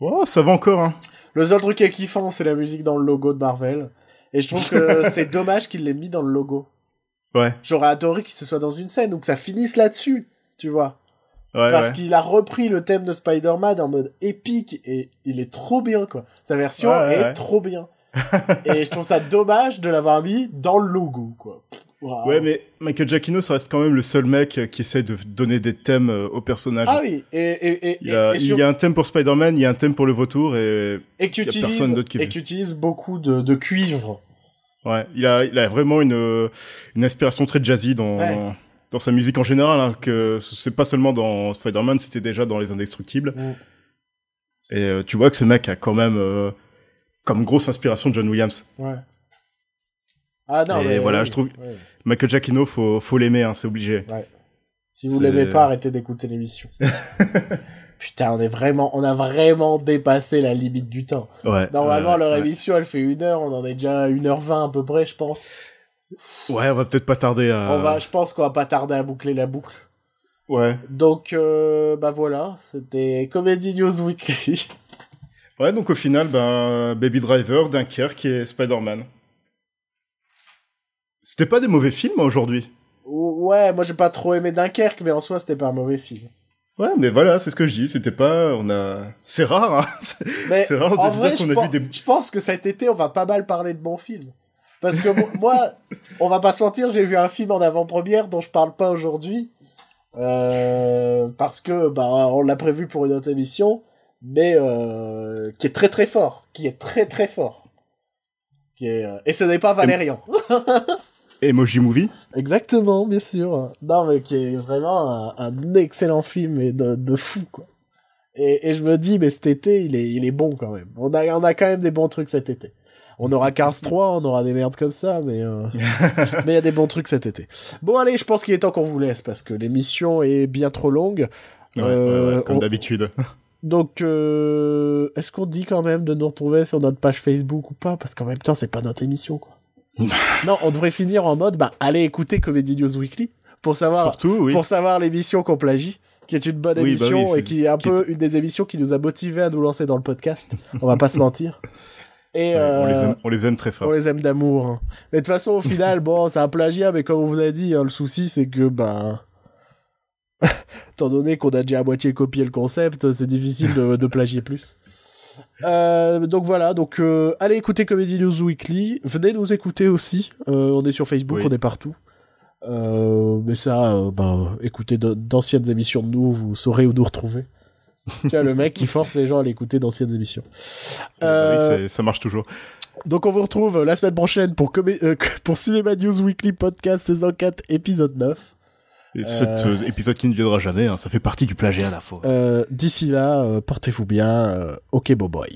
Oh, ça va encore, hein. Le seul truc qui est kiffant, c'est la musique dans le logo de Marvel. Et je trouve que *laughs* c'est dommage qu'il l'ait mis dans le logo. Ouais. J'aurais adoré qu'il se soit dans une scène ou que ça finisse là-dessus, tu vois. Ouais, Parce ouais. qu'il a repris le thème de Spider-Man en mode épique et il est trop bien, quoi. Sa version Ouais, est trop bien. *laughs* et je trouve ça dommage de l'avoir mis dans le logo, quoi. Ouais, mais Michael Giacchino, ça reste quand même le seul mec qui essaie de donner des thèmes euh, aux personnages. Ah oui, et, et, et, Il y, a, et, et il sur- y a un thème pour Spider-Man, il y a un thème pour le vautour, et et qui y a utilise, personne d'autre qui et qui utilise beaucoup de, de cuivre. ouais, il a, il a vraiment une, euh, une inspiration très jazzy dans. Dans sa musique en général, hein, que c'est pas seulement dans Spider-Man, c'était déjà dans Les Indestructibles. Mm. Et euh, tu vois que ce mec a quand même euh, comme grosse inspiration John Williams. Ouais. Ah non, Et mais voilà, oui, je trouve- ouais. Michael Giacchino, faut, faut l'aimer, hein, c'est obligé. Si vous l'aimez pas, arrêtez d'écouter l'émission. *laughs* Putain, on est vraiment, on a vraiment dépassé la limite du temps. Ouais. Normalement, ouais, leur ouais. émission, elle fait une heure, on en est déjà à 1h20 à peu près, je pense. Ouais, on va peut-être pas tarder à. On va, je pense qu'on va pas tarder à boucler la boucle. Ouais. Donc, euh, bah voilà, c'était Comedy News Weekly. *laughs* Ouais, donc au final, ben, Baby Driver, Dunkerque et Spider-Man. C'était pas des mauvais films aujourd'hui. ouais, moi j'ai pas trop aimé Dunkerque, mais en soi, c'était pas un mauvais film. Ouais, mais voilà, c'est ce que je dis. C'était pas, on a, c'est rare, hein. *laughs* C'est- rare de en dire je, qu'on a vu des- je pense que cet été, on va pas mal parler de bons films. Parce que mo- moi, on va pas se mentir, j'ai vu un film en avant-première dont je parle pas aujourd'hui. Euh, parce que, bah, on l'a prévu pour une autre émission, mais euh, qui est très très fort. Qui est très très fort. Qui est, euh, Et ce n'est pas Valérian. *laughs* Emoji Movie. Exactement, bien sûr. Non, mais qui est vraiment un, un excellent film et de, de fou, quoi. Et, et je me dis, mais cet été, il est, il est bon quand même. On a, on a quand même des bons trucs cet été. On aura Cars *laughs* 3, on aura des merdes comme ça, mais euh, *laughs* mais il y a des bons trucs cet été. Bon, allez, je pense qu'il est temps qu'on vous laisse parce que l'émission est bien trop longue. Ouais, Euh, ouais, ouais, comme on- d'habitude. *laughs* Donc, euh, est-ce qu'on dit quand même de nous retrouver sur notre page Facebook ou pas? Parce qu'en même temps, c'est pas notre émission, quoi. non, on devrait finir en mode, bah, allez écouter Comedy News Weekly pour savoir Surtout, oui. pour savoir l'émission qu'on plagie, qui est une bonne Oui, bah émission oui, et qui est un qui peu est- une des émissions qui nous a motivés à nous lancer dans le podcast. On va pas se mentir. Et Ouais, on, les euh, aime, on les aime très fort. on les aime d'amour. hein. Mais de toute façon, au final, *laughs* bon, c'est un plagiat, mais comme on vous a dit, hein, le souci, c'est que, bah, *laughs* étant donné qu'on a déjà à moitié copié le concept, c'est difficile de, de plagier plus. *laughs* Euh, donc voilà, donc euh, allez écouter Comedy News Weekly, venez nous écouter aussi, on est sur Facebook, Oui. on est partout. Mais ça, bah, écoutez d'anciennes émissions de nous, vous saurez où nous retrouver. Tu vois, le mec qui force les gens à l'écouter d'anciennes émissions. Euh, oui, Euh, ça marche toujours. donc on vous retrouve la semaine prochaine pour, comé- euh, *laughs* pour Cinéma News Weekly Podcast saison 4 épisode 9. Et cet euh, épisode qui ne viendra jamais, hein, ça fait partie du plagiat à la fois. Euh, D'ici là, euh, portez-vous bien. euh, ok, beau boy.